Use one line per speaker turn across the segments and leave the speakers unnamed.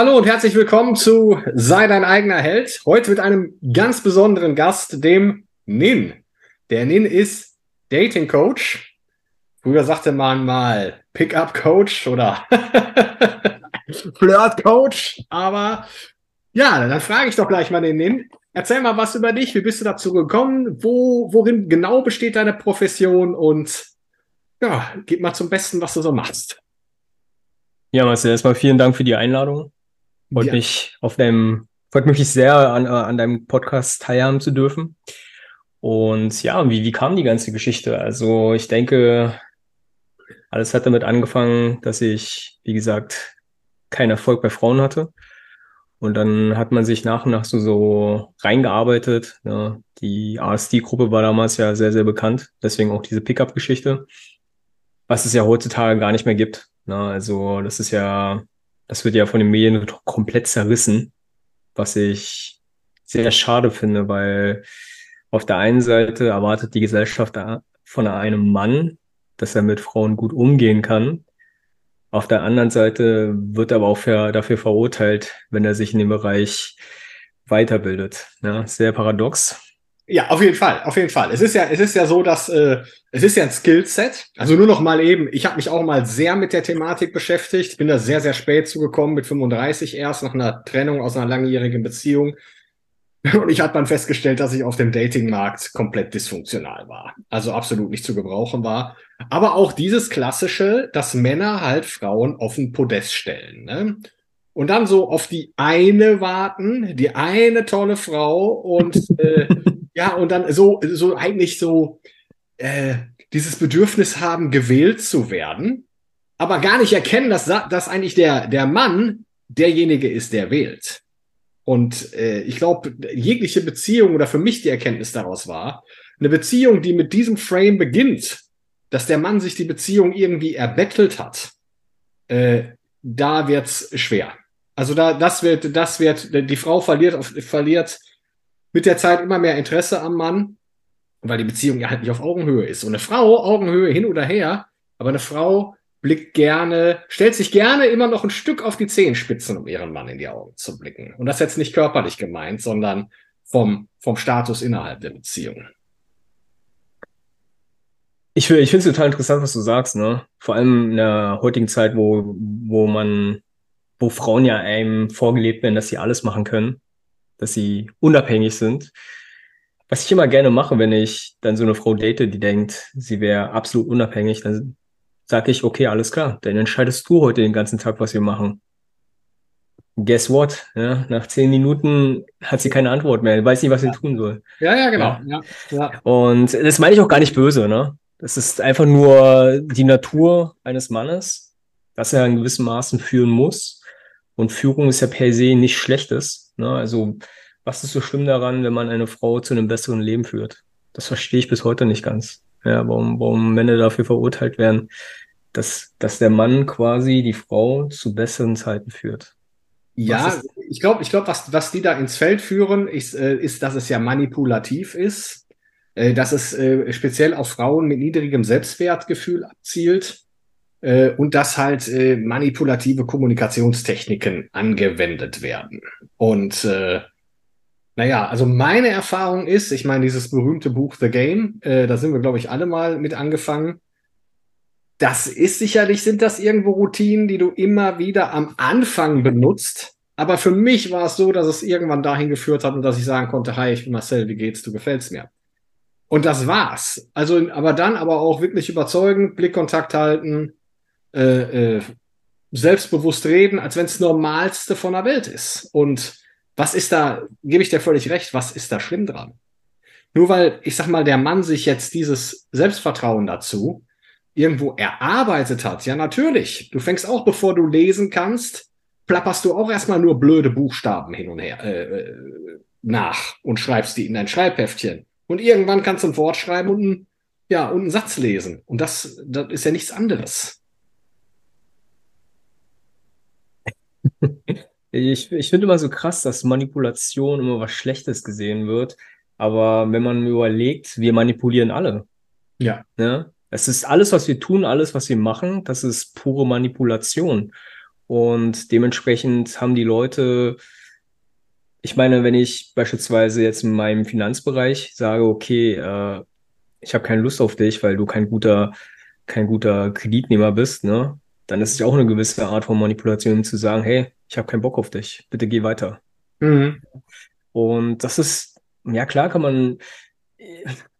Hallo und herzlich willkommen zu Sei dein eigener Held. Heute mit einem ganz besonderen Gast, dem Nin. Der Nin ist Dating Coach. Früher sagte man mal Pickup Coach oder Flirt Coach. Aber ja, dann frage ich doch gleich mal den Nin. Erzähl mal was über dich. Wie bist du dazu gekommen? Wo, worin genau besteht deine Profession? Und ja, gib mal zum Besten, was du so machst.
Ja, Marcel, erstmal vielen Dank für die Einladung. Freut ja. mich auf deinem, freut mich sehr, an, äh, an deinem Podcast teilhaben zu dürfen. Und ja, wie, wie kam die ganze Geschichte? Also ich denke, alles hat damit angefangen, dass ich, wie gesagt, keinen Erfolg bei Frauen hatte. Und dann hat man sich nach und nach so, so reingearbeitet. Ja. Die ASD-Gruppe war damals ja sehr, sehr bekannt. Deswegen auch diese Pickup-Geschichte. Was es ja heutzutage gar nicht mehr gibt. Na, also das ist ja das wird ja von den Medien komplett zerrissen, was ich sehr schade finde, weil auf der einen Seite erwartet die Gesellschaft von einem Mann, dass er mit Frauen gut umgehen kann. Auf der anderen Seite wird er aber auch für, dafür verurteilt, wenn er sich in dem Bereich weiterbildet. Ja, sehr paradox.
Ja, auf jeden Fall, auf jeden Fall. Es ist ja, es ist ja so, dass äh, es ist ja ein Skillset. Also nur noch mal eben. Ich habe mich auch mal sehr mit der Thematik beschäftigt. Bin da sehr, sehr spät zugekommen, mit 35 erst nach einer Trennung aus einer langjährigen Beziehung. Und ich habe dann festgestellt, dass ich auf dem Datingmarkt komplett dysfunktional war. Also absolut nicht zu gebrauchen war. Aber auch dieses klassische, dass Männer halt Frauen auf den Podest stellen. Ne? und dann so auf die eine warten, die eine tolle Frau und äh, ja, und dann so, so eigentlich so äh, dieses Bedürfnis haben, gewählt zu werden, aber gar nicht erkennen, dass, dass eigentlich der, der Mann derjenige ist, der wählt. Und äh, ich glaube, jegliche Beziehung oder für mich die Erkenntnis daraus war, eine Beziehung, die mit diesem Frame beginnt, dass der Mann sich die Beziehung irgendwie erbettelt hat, äh, da wird's schwer. Also da, das wird, das wird, die Frau verliert, verliert mit der Zeit immer mehr Interesse am Mann, weil die Beziehung ja halt nicht auf Augenhöhe ist. Und eine Frau, Augenhöhe hin oder her, aber eine Frau blickt gerne, stellt sich gerne immer noch ein Stück auf die Zehenspitzen, um ihren Mann in die Augen zu blicken. Und das jetzt nicht körperlich gemeint, sondern vom, vom Status innerhalb der Beziehung.
Ich, ich finde es total interessant, was du sagst, ne? Vor allem in der heutigen Zeit, wo, wo man wo Frauen ja einem vorgelebt werden, dass sie alles machen können, dass sie unabhängig sind. Was ich immer gerne mache, wenn ich dann so eine Frau date, die denkt, sie wäre absolut unabhängig, dann sage ich, okay, alles klar, dann entscheidest du heute den ganzen Tag, was wir machen. Guess what? Ja, nach zehn Minuten hat sie keine Antwort mehr, weiß nicht, was sie tun soll.
Ja, ja, genau. Ja.
Ja, Und das meine ich auch gar nicht böse, ne? Das ist einfach nur die Natur eines Mannes, dass er in gewissem Maßen führen muss und Führung ist ja per se nicht Schlechtes. Ne? Also, was ist so schlimm daran, wenn man eine Frau zu einem besseren Leben führt? Das verstehe ich bis heute nicht ganz. Ja, warum, warum Männer dafür verurteilt werden, dass, dass der Mann quasi die Frau zu besseren Zeiten führt.
Ja, ich glaube, ich glaube, was, was die da ins Feld führen, ist, äh, ist, dass es ja manipulativ ist, äh, dass es äh, speziell auf Frauen mit niedrigem Selbstwertgefühl abzielt äh, und dass halt äh, manipulative Kommunikationstechniken angewendet werden. Und äh, naja, also meine Erfahrung ist, ich meine, dieses berühmte Buch The Game, äh, da sind wir, glaube ich, alle mal mit angefangen. Das ist sicherlich, sind das irgendwo Routinen, die du immer wieder am Anfang benutzt. Aber für mich war es so, dass es irgendwann dahin geführt hat und dass ich sagen konnte, hi, ich bin Marcel, wie geht's, du gefällst mir. Und das war's. Also, aber dann aber auch wirklich überzeugend, Blickkontakt halten, äh, äh, selbstbewusst reden, als wenn es Normalste von der Welt ist. Und was ist da, gebe ich dir völlig recht, was ist da schlimm dran? Nur weil, ich sag mal, der Mann sich jetzt dieses Selbstvertrauen dazu irgendwo erarbeitet hat, ja natürlich. Du fängst auch, bevor du lesen kannst, plapperst du auch erstmal nur blöde Buchstaben hin und her äh, äh, nach und schreibst die in dein Schreibheftchen. Und irgendwann kannst du ein Wort schreiben und, ein, ja, und einen Satz lesen. Und das, das ist ja nichts anderes.
Ich, ich finde immer so krass, dass Manipulation immer was Schlechtes gesehen wird. Aber wenn man überlegt, wir manipulieren alle.
Ja.
Ne? Es ist alles, was wir tun, alles, was wir machen, das ist pure Manipulation. Und dementsprechend haben die Leute, ich meine, wenn ich beispielsweise jetzt in meinem Finanzbereich sage, okay, äh, ich habe keine Lust auf dich, weil du kein guter, kein guter Kreditnehmer bist, ne? Dann ist es ja auch eine gewisse Art von Manipulation zu sagen, hey, ich habe keinen Bock auf dich, bitte geh weiter. Mhm. Und das ist, ja klar kann man,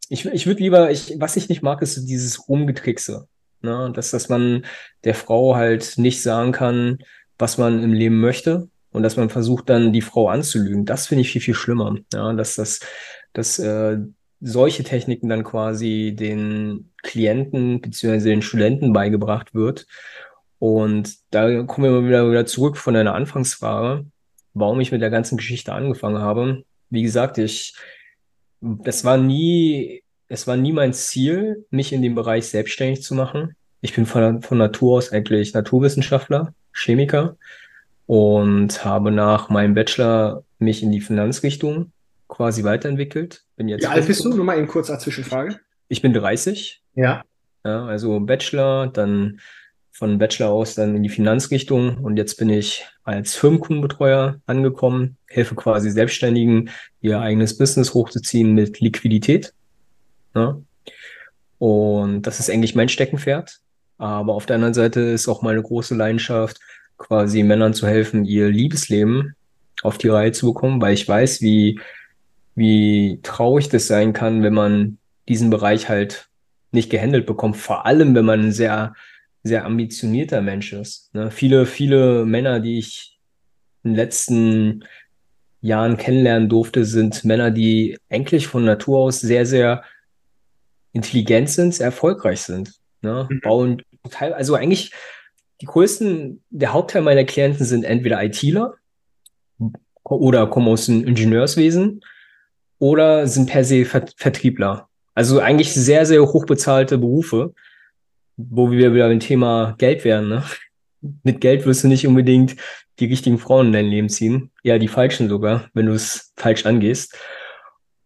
ich, ich würde lieber, ich, was ich nicht mag, ist dieses Rumgetrickse. Ne? Dass, dass man der Frau halt nicht sagen kann, was man im Leben möchte und dass man versucht dann die Frau anzulügen. Das finde ich viel, viel schlimmer. Ja? Dass, dass, dass äh, solche Techniken dann quasi den Klienten bzw. den Studenten beigebracht wird. Und da kommen wir mal wieder, wieder zurück von deiner Anfangsfrage, warum ich mit der ganzen Geschichte angefangen habe. Wie gesagt, ich das war nie, es war nie mein Ziel, mich in dem Bereich selbstständig zu machen. Ich bin von, von Natur aus eigentlich Naturwissenschaftler, Chemiker und habe nach meinem Bachelor mich in die Finanzrichtung quasi weiterentwickelt.
Bin jetzt Wie alt bist du? Nur mal eben kurz als Zwischenfrage.
Ich bin 30.
Ja.
ja. Also Bachelor, dann von Bachelor aus dann in die Finanzrichtung und jetzt bin ich als Firmenkundenbetreuer angekommen, helfe quasi Selbstständigen, ihr eigenes Business hochzuziehen mit Liquidität. Ja. Und das ist eigentlich mein Steckenpferd. Aber auf der anderen Seite ist auch meine große Leidenschaft, quasi Männern zu helfen, ihr Liebesleben auf die Reihe zu bekommen, weil ich weiß, wie, wie traurig das sein kann, wenn man diesen Bereich halt nicht gehandelt bekommt. Vor allem, wenn man sehr sehr ambitionierter Mensch ist. Ne? Viele, viele Männer, die ich in den letzten Jahren kennenlernen durfte, sind Männer, die eigentlich von Natur aus sehr, sehr intelligent sind, sehr erfolgreich sind. Ne? Mhm. Bauen teil, also eigentlich die größten, der Hauptteil meiner Klienten sind entweder ITler oder kommen aus dem Ingenieurswesen oder sind per se Vertriebler. Also eigentlich sehr, sehr hochbezahlte Berufe wo wir wieder beim Thema Geld wären. Ne? Mit Geld wirst du nicht unbedingt die richtigen Frauen in dein Leben ziehen. Ja, die falschen sogar, wenn du es falsch angehst.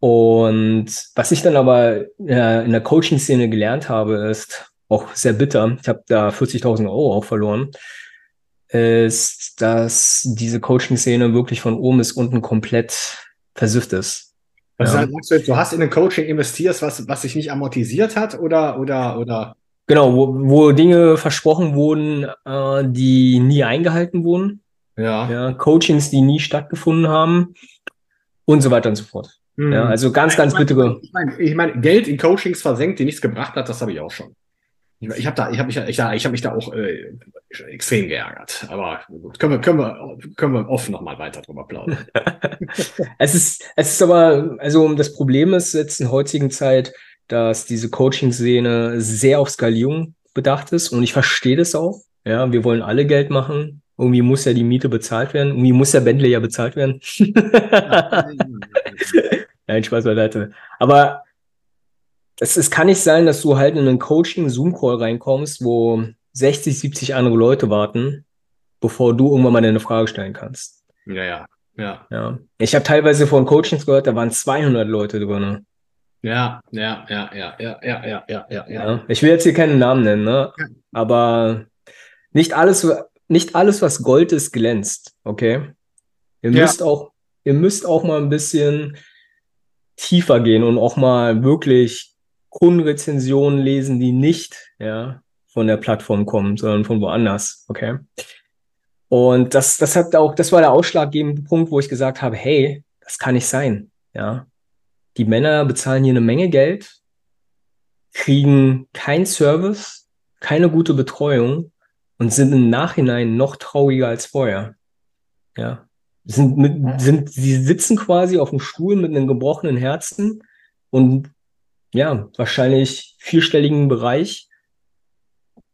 Und was ich dann aber in der Coaching-Szene gelernt habe, ist auch sehr bitter. Ich habe da 40.000 Euro auch verloren. Ist, dass diese Coaching-Szene wirklich von oben bis unten komplett versifft ist.
Also ja. sagst du, du hast in ein Coaching investiert, was, was sich nicht amortisiert hat oder, oder, oder?
Genau, wo, wo Dinge versprochen wurden, äh, die nie eingehalten wurden.
Ja.
ja. Coachings, die nie stattgefunden haben und so weiter und so fort. Mhm. Ja, also ganz, ganz
ich
bittere.
Ich meine, ich mein, Geld in Coachings versenkt, die nichts gebracht hat, das habe ich auch schon. Ich, ich habe da, ich habe mich, ich, ich hab mich da auch äh, extrem geärgert. Aber gut, können wir, können wir, können wir offen nochmal weiter drüber plaudern.
es ist, es ist aber, also das Problem ist jetzt in heutigen Zeit, dass diese Coaching-Szene sehr auf Skalierung bedacht ist und ich verstehe das auch. Ja, wir wollen alle Geld machen. Irgendwie muss ja die Miete bezahlt werden. Irgendwie muss der Bentley ja bezahlt werden. Nein, Spaß beiseite. Aber es, es kann nicht sein, dass du halt in einen Coaching-Zoom-Call reinkommst, wo 60, 70 andere Leute warten, bevor du irgendwann mal deine Frage stellen kannst.
Ja, ja, ja.
ja. Ich habe teilweise von Coachings gehört, da waren 200 Leute drin.
Ja, ja, ja, ja, ja, ja, ja, ja, ja. ja.
Ich will jetzt hier keinen Namen nennen, ne? Aber nicht alles, nicht alles, was Gold ist, glänzt, okay? Ihr müsst ja. auch, ihr müsst auch mal ein bisschen tiefer gehen und auch mal wirklich Kundenrezensionen lesen, die nicht, ja, von der Plattform kommen, sondern von woanders, okay? Und das, das hat auch, das war der ausschlaggebende Punkt, wo ich gesagt habe, hey, das kann nicht sein, ja die Männer bezahlen hier eine Menge Geld, kriegen kein Service, keine gute Betreuung und sind im Nachhinein noch trauriger als vorher. Ja. Sind, mit, sind, sie sitzen quasi auf dem Stuhl mit einem gebrochenen Herzen und ja, wahrscheinlich vierstelligen Bereich,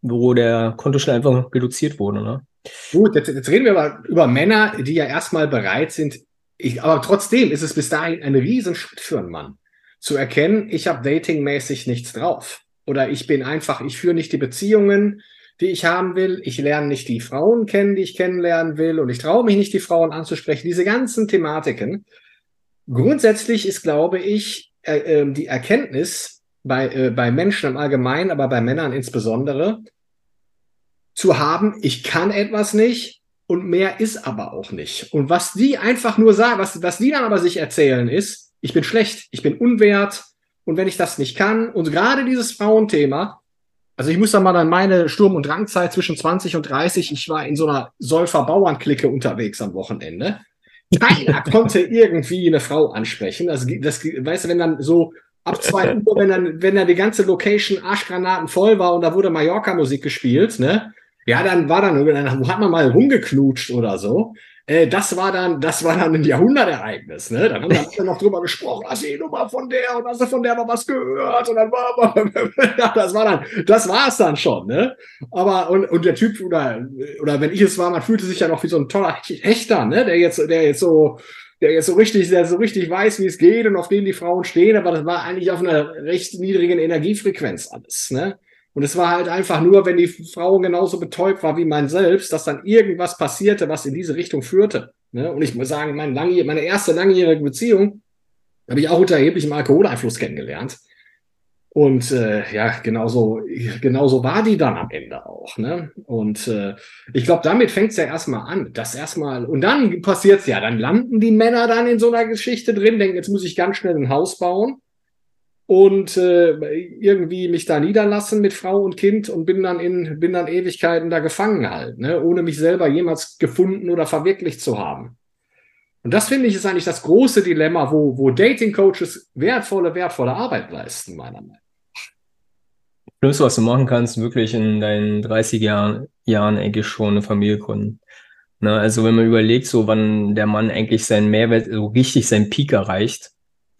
wo der Kontostand einfach reduziert wurde. Ne?
Gut, jetzt, jetzt reden wir aber über Männer, die ja erstmal bereit sind. Ich, aber trotzdem ist es bis dahin ein Riesenschritt für einen Mann, zu erkennen, ich habe datingmäßig nichts drauf. Oder ich bin einfach, ich führe nicht die Beziehungen, die ich haben will. Ich lerne nicht die Frauen kennen, die ich kennenlernen will. Und ich traue mich nicht, die Frauen anzusprechen. Diese ganzen Thematiken. Grundsätzlich ist, glaube ich, äh, äh, die Erkenntnis bei, äh, bei Menschen im Allgemeinen, aber bei Männern insbesondere, zu haben, ich kann etwas nicht und mehr ist aber auch nicht. Und was die einfach nur sagen, was, was die dann aber sich erzählen ist, ich bin schlecht, ich bin unwert und wenn ich das nicht kann und gerade dieses Frauenthema, also ich muss da mal an meine Sturm- und Drangzeit zwischen 20 und 30, ich war in so einer Säufer-Bauernklicke unterwegs am Wochenende. Keiner konnte irgendwie eine Frau ansprechen. Also das, weißt du, wenn dann so ab zwei Uhr, wenn dann, wenn dann die ganze Location Arschgranaten voll war und da wurde Mallorca-Musik gespielt, ne? Ja, dann war dann, dann hat man mal rumgeknutscht oder so. Äh, das war dann, das war dann ein Jahrhundertereignis, ne? Dann haben wir noch drüber gesprochen, hast du die Nummer von der und hast du von der mal was gehört und dann war, ja, das war dann, das war es dann schon, ne? Aber, und, und der Typ, oder, oder wenn ich es war, man fühlte sich ja noch wie so ein toller Hechter, ne? Der jetzt, der jetzt so, der jetzt so richtig, der so richtig weiß, wie es geht und auf dem die Frauen stehen, aber das war eigentlich auf einer recht niedrigen Energiefrequenz alles, ne? Und es war halt einfach nur, wenn die Frau genauso betäubt war wie mein selbst, dass dann irgendwas passierte, was in diese Richtung führte. Ne? Und ich muss sagen, mein meine erste langjährige Beziehung habe ich auch unter erheblichem Alkoholeinfluss kennengelernt. Und äh, ja, genauso, genauso war die dann am Ende auch. Ne? Und äh, ich glaube, damit fängt es ja erstmal an. Das erstmal, und dann passiert's ja, dann landen die Männer dann in so einer Geschichte drin, denken, jetzt muss ich ganz schnell ein Haus bauen und äh, irgendwie mich da niederlassen mit Frau und Kind und bin dann in bin dann Ewigkeiten da gefangen halt, ne, ohne mich selber jemals gefunden oder verwirklicht zu haben. Und das finde ich ist eigentlich das große Dilemma, wo wo Dating Coaches wertvolle wertvolle Arbeit leisten meiner Meinung
nach. Schlimmste, was du machen kannst, wirklich in deinen 30 Jahren Jahren eigentlich schon eine Familie gründen. Ne, also wenn man überlegt, so wann der Mann eigentlich seinen Mehrwert so richtig seinen Peak erreicht,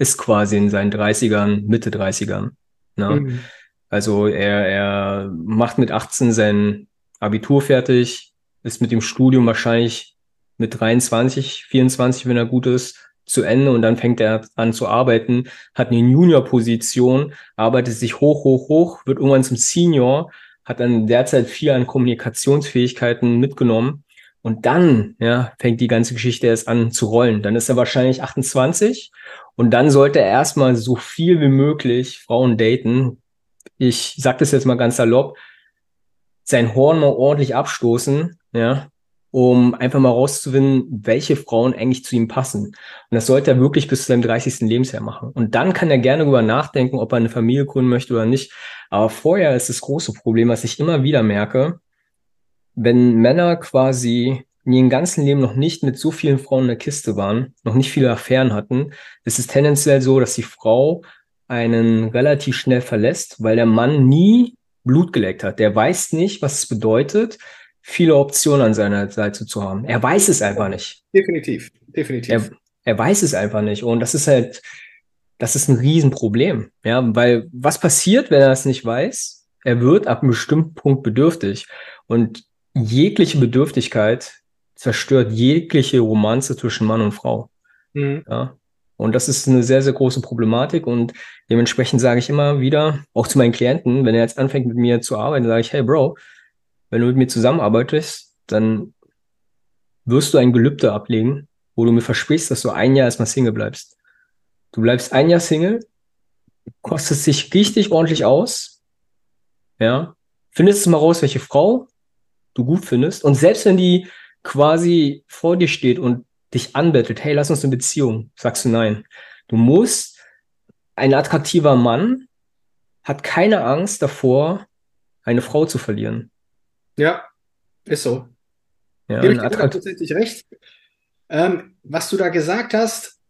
ist quasi in seinen 30ern, Mitte 30ern. Ne? Mhm. Also er, er macht mit 18 sein Abitur fertig, ist mit dem Studium wahrscheinlich mit 23, 24, wenn er gut ist, zu Ende und dann fängt er an zu arbeiten, hat eine Junior-Position, arbeitet sich hoch, hoch, hoch, wird irgendwann zum Senior, hat dann derzeit viel an Kommunikationsfähigkeiten mitgenommen und dann ja, fängt die ganze Geschichte erst an zu rollen. Dann ist er wahrscheinlich 28 und dann sollte er erstmal so viel wie möglich Frauen daten. Ich sag das jetzt mal ganz salopp, sein Horn mal ordentlich abstoßen, ja, um einfach mal rauszufinden, welche Frauen eigentlich zu ihm passen. Und das sollte er wirklich bis zu seinem 30. Lebensjahr machen. Und dann kann er gerne darüber nachdenken, ob er eine Familie gründen möchte oder nicht. Aber vorher ist das große Problem, was ich immer wieder merke, wenn Männer quasi in ihrem ganzen Leben noch nicht mit so vielen Frauen in der Kiste waren, noch nicht viele Affären hatten, ist es tendenziell so, dass die Frau einen relativ schnell verlässt, weil der Mann nie Blut geleckt hat. Der weiß nicht, was es bedeutet, viele Optionen an seiner Seite zu haben. Er weiß es einfach nicht.
Definitiv, definitiv.
Er, er weiß es einfach nicht. Und das ist halt, das ist ein Riesenproblem. Ja, weil was passiert, wenn er es nicht weiß? Er wird ab einem bestimmten Punkt bedürftig. Und jegliche Bedürftigkeit zerstört jegliche Romanze zwischen Mann und Frau. Mhm. Ja. Und das ist eine sehr, sehr große Problematik. Und dementsprechend sage ich immer wieder, auch zu meinen Klienten, wenn er jetzt anfängt mit mir zu arbeiten, sage ich, hey Bro, wenn du mit mir zusammenarbeitest, dann wirst du ein Gelübde ablegen, wo du mir versprichst, dass du ein Jahr erstmal Single bleibst. Du bleibst ein Jahr Single, kostest dich richtig ordentlich aus, ja, findest du mal raus, welche Frau du gut findest. Und selbst wenn die quasi vor dir steht und dich anbettelt, hey, lass uns eine Beziehung, sagst du nein. Du musst, ein attraktiver Mann hat keine Angst davor, eine Frau zu verlieren.
Ja, ist so. Ja, Gebe ich dir tatsächlich recht. Ähm, was du da gesagt hast,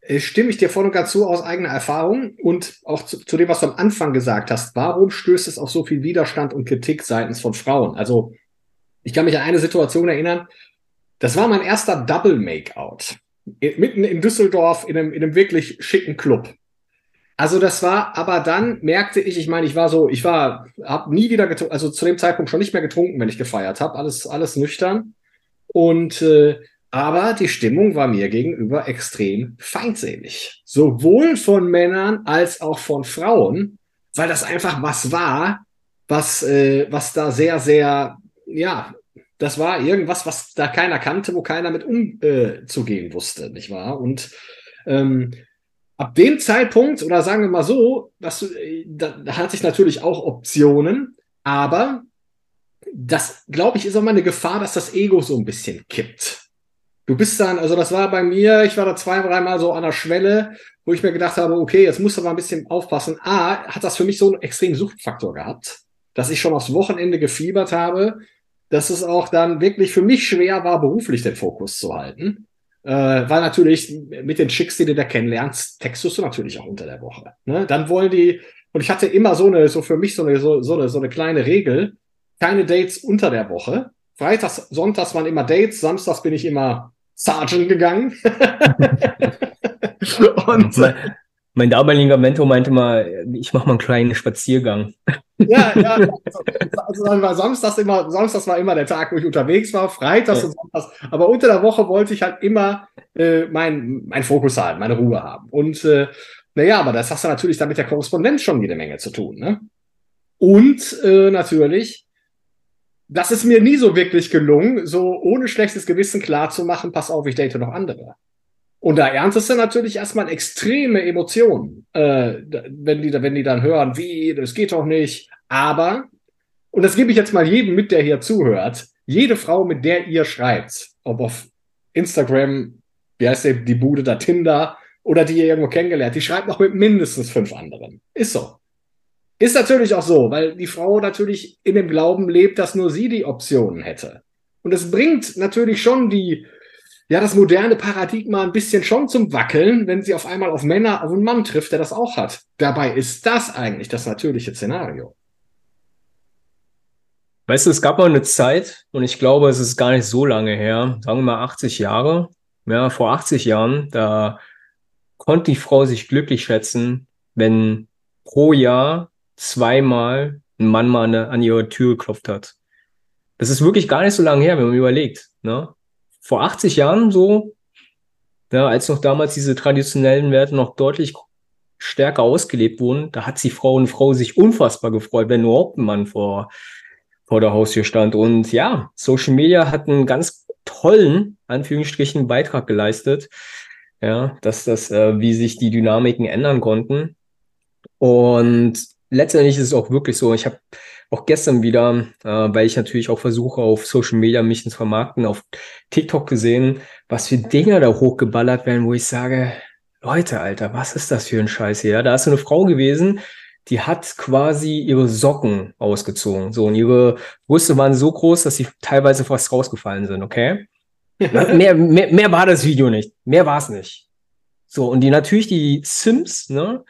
äh, stimme ich dir voll und ganz zu aus eigener Erfahrung und auch zu, zu, dem, was du am Anfang gesagt hast. Warum stößt es auf so viel Widerstand und Kritik seitens von Frauen? Also ich kann mich an eine Situation erinnern, das war mein erster Double Makeout. Mitten in Düsseldorf in einem, in einem wirklich schicken Club. Also das war, aber dann merkte ich, ich meine, ich war so, ich war, habe nie wieder getrunken, also zu dem Zeitpunkt schon nicht mehr getrunken, wenn ich gefeiert habe, alles, alles nüchtern. Und äh, aber die Stimmung war mir gegenüber extrem feindselig, sowohl von Männern als auch von Frauen, weil das einfach was war, was, äh, was da sehr, sehr, ja, das war irgendwas, was da keiner kannte, wo keiner mit umzugehen äh, wusste, nicht wahr? Und ähm, ab dem Zeitpunkt, oder sagen wir mal so, dass, da, da hatte ich natürlich auch Optionen, aber das, glaube ich, ist auch mal eine Gefahr, dass das Ego so ein bisschen kippt. Du bist dann, also das war bei mir, ich war da zwei, dreimal so an der Schwelle, wo ich mir gedacht habe, okay, jetzt musst du mal ein bisschen aufpassen. A, hat das für mich so einen extremen Suchtfaktor gehabt, dass ich schon aufs Wochenende gefiebert habe, dass es auch dann wirklich für mich schwer war, beruflich den Fokus zu halten. Äh, weil natürlich mit den Chicks, die du da kennenlernst, textest du natürlich auch unter der Woche. Ne? Dann wollen die, und ich hatte immer so eine, so für mich so eine, so, so eine, so eine kleine Regel, keine Dates unter der Woche. Freitags, Sonntags waren immer Dates, Samstags bin ich immer Sergeant gegangen.
und mein, mein damaliger Mentor meinte mal, ich mache mal einen kleinen Spaziergang.
Ja, ja. Also, also dann war Samstags immer, Samstags war immer der Tag, wo ich unterwegs war, Freitags ja. und Samstags. Aber unter der Woche wollte ich halt immer äh, mein, mein Fokus haben, meine Ruhe haben. Und äh, naja, aber das hast du natürlich dann mit der Korrespondenz schon jede Menge zu tun. Ne? Und äh, natürlich, das ist mir nie so wirklich gelungen, so ohne schlechtes Gewissen klar zu machen, pass auf, ich date noch andere. Und da erntest du natürlich erstmal extreme Emotionen, äh, wenn, die, wenn die dann hören, wie, das geht doch nicht. Aber, und das gebe ich jetzt mal jedem mit, der hier zuhört, jede Frau, mit der ihr schreibt, ob auf Instagram, wie heißt die, die Bude da, Tinder, oder die ihr irgendwo kennengelernt, die schreibt noch mit mindestens fünf anderen. Ist so. Ist natürlich auch so, weil die Frau natürlich in dem Glauben lebt, dass nur sie die Optionen hätte. Und es bringt natürlich schon die, ja, das moderne Paradigma ein bisschen schon zum Wackeln, wenn sie auf einmal auf Männer, auf einen Mann trifft, der das auch hat. Dabei ist das eigentlich das natürliche Szenario.
Weißt du, es gab mal eine Zeit, und ich glaube, es ist gar nicht so lange her, sagen wir mal 80 Jahre, ja, vor 80 Jahren, da konnte die Frau sich glücklich schätzen, wenn pro Jahr zweimal ein Mann mal an, an ihre Tür geklopft hat. Das ist wirklich gar nicht so lange her, wenn man überlegt. Ne? Vor 80 Jahren so, ja, als noch damals diese traditionellen Werte noch deutlich stärker ausgelebt wurden, da hat die Frau und Frau sich unfassbar gefreut, wenn überhaupt ein Mann vor, vor der Haustür stand. Und ja, Social Media hat einen ganz tollen, Anführungsstrichen, Beitrag geleistet, ja, dass das, äh, wie sich die Dynamiken ändern konnten. Und letztendlich ist es auch wirklich so, ich habe auch gestern wieder, äh, weil ich natürlich auch versuche, auf Social Media mich zu vermarkten, auf TikTok gesehen, was für Dinge da hochgeballert werden, wo ich sage, Leute, Alter, was ist das für ein Scheiß hier? Da ist so eine Frau gewesen, die hat quasi ihre Socken ausgezogen. So, und ihre Brüste waren so groß, dass sie teilweise fast rausgefallen sind, okay? mehr, mehr, mehr war das Video nicht. Mehr war es nicht. So, und die natürlich, die Sims, ne,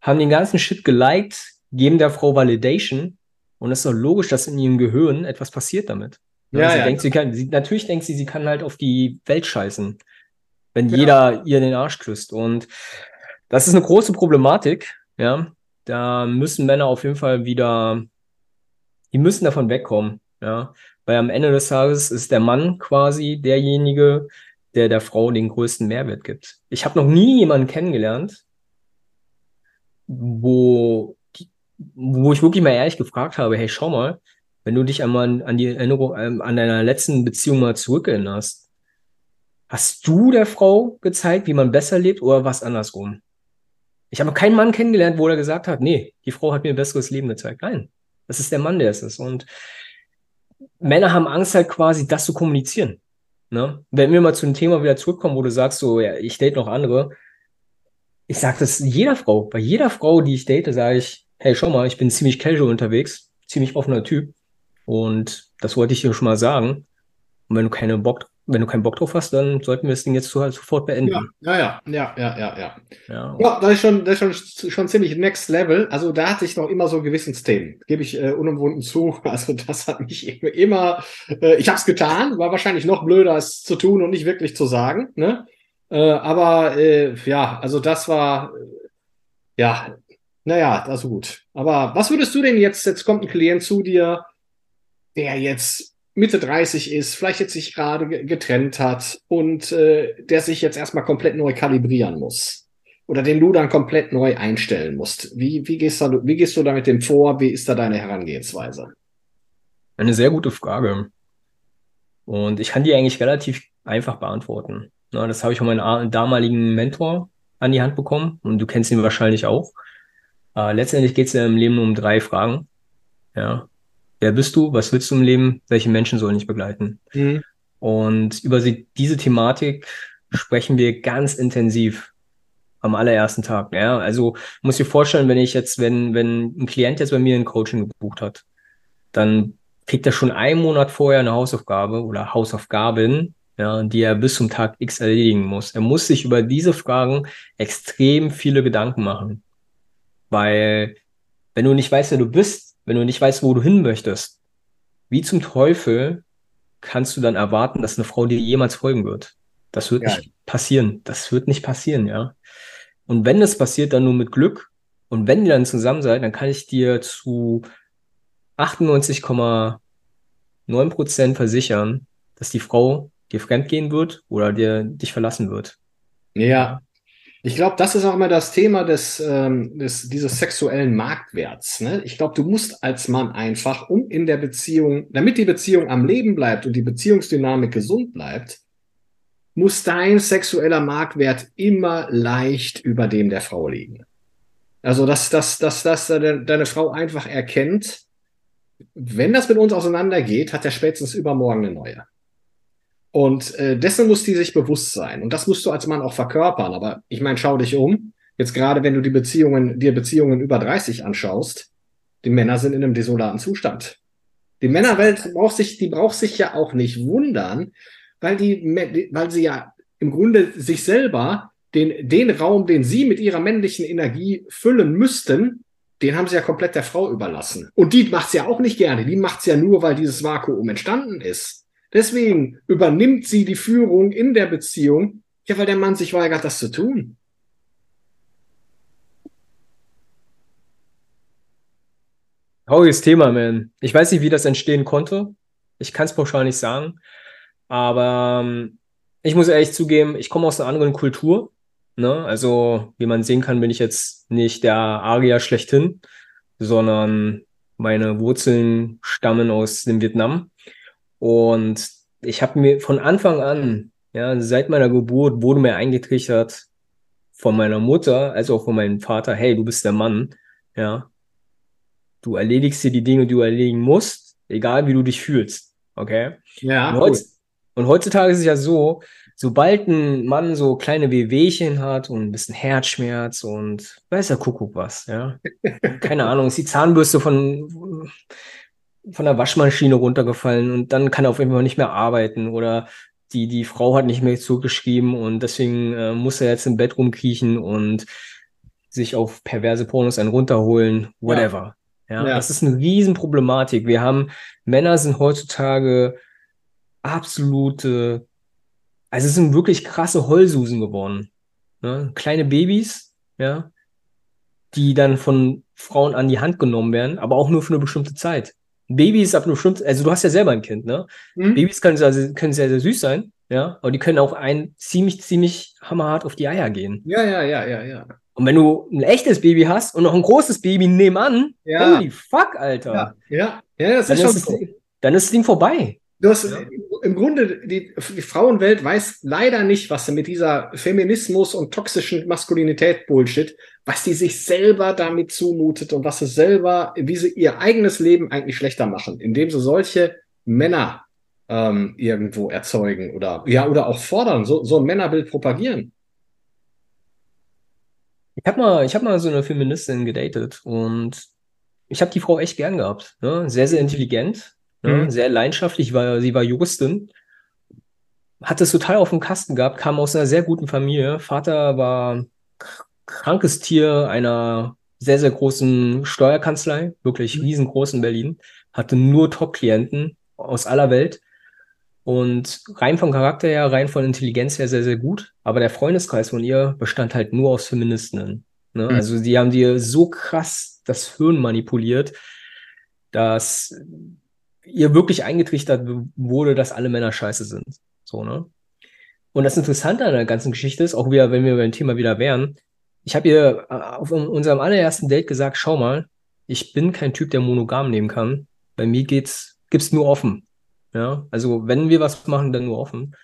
haben den ganzen Shit geliked, geben der Frau Validation und es ist doch logisch, dass in ihrem Gehirn etwas passiert damit. Ja, sie ja. Denkt, sie kann, sie, natürlich denkt sie, sie kann halt auf die Welt scheißen, wenn genau. jeder ihr den Arsch küsst. Und das ist eine große Problematik. Ja, da müssen Männer auf jeden Fall wieder, die müssen davon wegkommen. Ja, weil am Ende des Tages ist der Mann quasi derjenige, der der Frau den größten Mehrwert gibt. Ich habe noch nie jemanden kennengelernt, wo wo ich wirklich mal ehrlich gefragt habe, hey, schau mal, wenn du dich einmal an die Erinnerung, ähm, an deiner letzten Beziehung mal zurückerinnerst, hast du der Frau gezeigt, wie man besser lebt oder was andersrum? Ich habe keinen Mann kennengelernt, wo er gesagt hat, nee, die Frau hat mir ein besseres Leben gezeigt. Nein, das ist der Mann, der es ist. Und Männer haben Angst halt quasi, das zu kommunizieren. Ne? Wenn wir mal zu dem Thema wieder zurückkommen, wo du sagst, so, ja, ich date noch andere. Ich sage das jeder Frau. Bei jeder Frau, die ich date, sage ich, hey, schau mal, ich bin ziemlich casual unterwegs, ziemlich offener Typ. Und das wollte ich dir schon mal sagen. Und wenn du keine Bock, wenn du keinen Bock drauf hast, dann sollten wir das Ding jetzt halt sofort beenden.
Ja, ja, ja, ja, ja, ja. Ja, ja das ist schon, das ist schon, schon ziemlich next level. Also da hatte ich noch immer so Gewissensthemen, gebe ich äh, unumwunden zu. Also das hat mich immer, äh, ich habe es getan, war wahrscheinlich noch blöder, es zu tun und nicht wirklich zu sagen. Ne? Äh, aber äh, ja, also das war Ja, naja, ist gut. Aber was würdest du denn jetzt, jetzt kommt ein Klient zu dir, der jetzt Mitte 30 ist, vielleicht jetzt sich gerade getrennt hat und äh, der sich jetzt erstmal komplett neu kalibrieren muss. Oder den du dann komplett neu einstellen musst. Wie, wie, gehst, du, wie gehst du da mit dem vor? Wie ist da deine Herangehensweise?
Eine sehr gute Frage. Und ich kann die eigentlich relativ einfach beantworten. Na, das habe ich von meinem damaligen Mentor an die Hand bekommen und du kennst ihn wahrscheinlich auch. Äh, letztendlich geht es ja im Leben um drei Fragen. Ja. Wer bist du? Was willst du im Leben? Welche Menschen sollen dich begleiten? Mhm. Und über sie, diese Thematik sprechen wir ganz intensiv am allerersten Tag. Ja, also muss dir vorstellen, wenn ich jetzt, wenn, wenn ein Klient jetzt bei mir ein Coaching gebucht hat, dann kriegt er schon einen Monat vorher eine Hausaufgabe oder Hausaufgaben, ja, die er bis zum Tag X erledigen muss. Er muss sich über diese Fragen extrem viele Gedanken machen. Weil, wenn du nicht weißt, wer du bist, wenn du nicht weißt, wo du hin möchtest, wie zum Teufel kannst du dann erwarten, dass eine Frau dir jemals folgen wird? Das wird ja. nicht passieren. Das wird nicht passieren, ja. Und wenn das passiert, dann nur mit Glück. Und wenn ihr dann zusammen seid, dann kann ich dir zu 98,9 Prozent versichern, dass die Frau dir fremdgehen wird oder dir dich verlassen wird.
Ja, ich glaube, das ist auch immer das Thema des, ähm, des dieses sexuellen Marktwerts. Ne? Ich glaube, du musst als Mann einfach, um in der Beziehung, damit die Beziehung am Leben bleibt und die Beziehungsdynamik gesund bleibt, muss dein sexueller Marktwert immer leicht über dem der Frau liegen. Also, dass, dass, dass, dass deine Frau einfach erkennt, wenn das mit uns auseinandergeht, hat er spätestens übermorgen eine neue. Und äh, dessen muss die sich bewusst sein. Und das musst du als Mann auch verkörpern. Aber ich meine, schau dich um. Jetzt gerade, wenn du die Beziehungen, dir Beziehungen über 30 anschaust, die Männer sind in einem desolaten Zustand. Die Männerwelt braucht sich, die braucht sich ja auch nicht wundern, weil die, weil sie ja im Grunde sich selber den, den Raum, den sie mit ihrer männlichen Energie füllen müssten, den haben sie ja komplett der Frau überlassen. Und die macht's ja auch nicht gerne. Die macht's ja nur, weil dieses Vakuum entstanden ist. Deswegen übernimmt sie die Führung in der Beziehung, ja, weil der Mann sich weigert, das zu tun.
Trauriges Thema, man. Ich weiß nicht, wie das entstehen konnte. Ich kann es pauschal nicht sagen. Aber ähm, ich muss ehrlich zugeben, ich komme aus einer anderen Kultur. Ne? Also, wie man sehen kann, bin ich jetzt nicht der Arier schlechthin, sondern meine Wurzeln stammen aus dem Vietnam. Und ich habe mir von Anfang an, ja, seit meiner Geburt wurde mir eingetrichtert von meiner Mutter, als auch von meinem Vater, hey, du bist der Mann, ja. Du erledigst dir die Dinge, die du erledigen musst, egal wie du dich fühlst. Okay?
Ja.
Und, heutz, und heutzutage ist es ja so, sobald ein Mann so kleine Wehwehchen hat und ein bisschen Herzschmerz und weiß der Kuckuck was, ja. Keine Ahnung, ist die Zahnbürste von, von der Waschmaschine runtergefallen und dann kann er auf jeden Fall nicht mehr arbeiten oder die, die Frau hat nicht mehr zugeschrieben und deswegen äh, muss er jetzt im Bett rumkriechen und sich auf perverse Pornos einen runterholen, whatever. Ja, ja, ja. das ist eine Riesenproblematik. Wir haben, Männer sind heutzutage absolute also es sind wirklich krasse Heulsusen geworden. Ne? Kleine Babys, ja, die dann von Frauen an die Hand genommen werden, aber auch nur für eine bestimmte Zeit. Baby ist ab einer bestimmten, also du hast ja selber ein Kind, ne? Mhm. Babys können, also, können sehr, sehr süß sein, ja, aber die können auch ein ziemlich, ziemlich hammerhart auf die Eier gehen.
Ja, ja, ja, ja, ja.
Und wenn du ein echtes Baby hast und noch ein großes Baby nebenan, ja. holy fuck, Alter.
Ja, ja, ja das ist
dann schon ist das, Dann ist das Ding vorbei.
Du hast ja. im Grunde, die, die, Frauenwelt weiß leider nicht, was sie mit dieser Feminismus und toxischen Maskulinität Bullshit, was die sich selber damit zumutet und was sie selber, wie sie ihr eigenes Leben eigentlich schlechter machen, indem sie solche Männer ähm, irgendwo erzeugen oder ja oder auch fordern, so, so ein Männerbild propagieren.
Ich habe mal, ich habe mal so eine Feministin gedatet und ich habe die Frau echt gern gehabt. Ne? Sehr, sehr intelligent? Mhm. Sehr leidenschaftlich, war, sie war Juristin, hat es total auf dem Kasten gehabt, kam aus einer sehr guten Familie. Vater war krankes Tier einer sehr, sehr großen Steuerkanzlei, wirklich mhm. riesengroß in Berlin, hatte nur Top-Klienten aus aller Welt. Und rein vom Charakter her, rein von Intelligenz her sehr, sehr gut. Aber der Freundeskreis von ihr bestand halt nur aus Feministinnen. Ne? Mhm. Also die haben dir so krass das Hirn manipuliert, dass ihr wirklich eingetrichtert wurde, dass alle Männer scheiße sind. So, ne? Und das Interessante an der ganzen Geschichte ist, auch wieder, wenn wir beim Thema wieder wären, ich habe ihr äh, auf unserem allerersten Date gesagt, schau mal, ich bin kein Typ, der monogam nehmen kann. Bei mir geht's, gibt's nur offen. Ja, also wenn wir was machen, dann nur offen.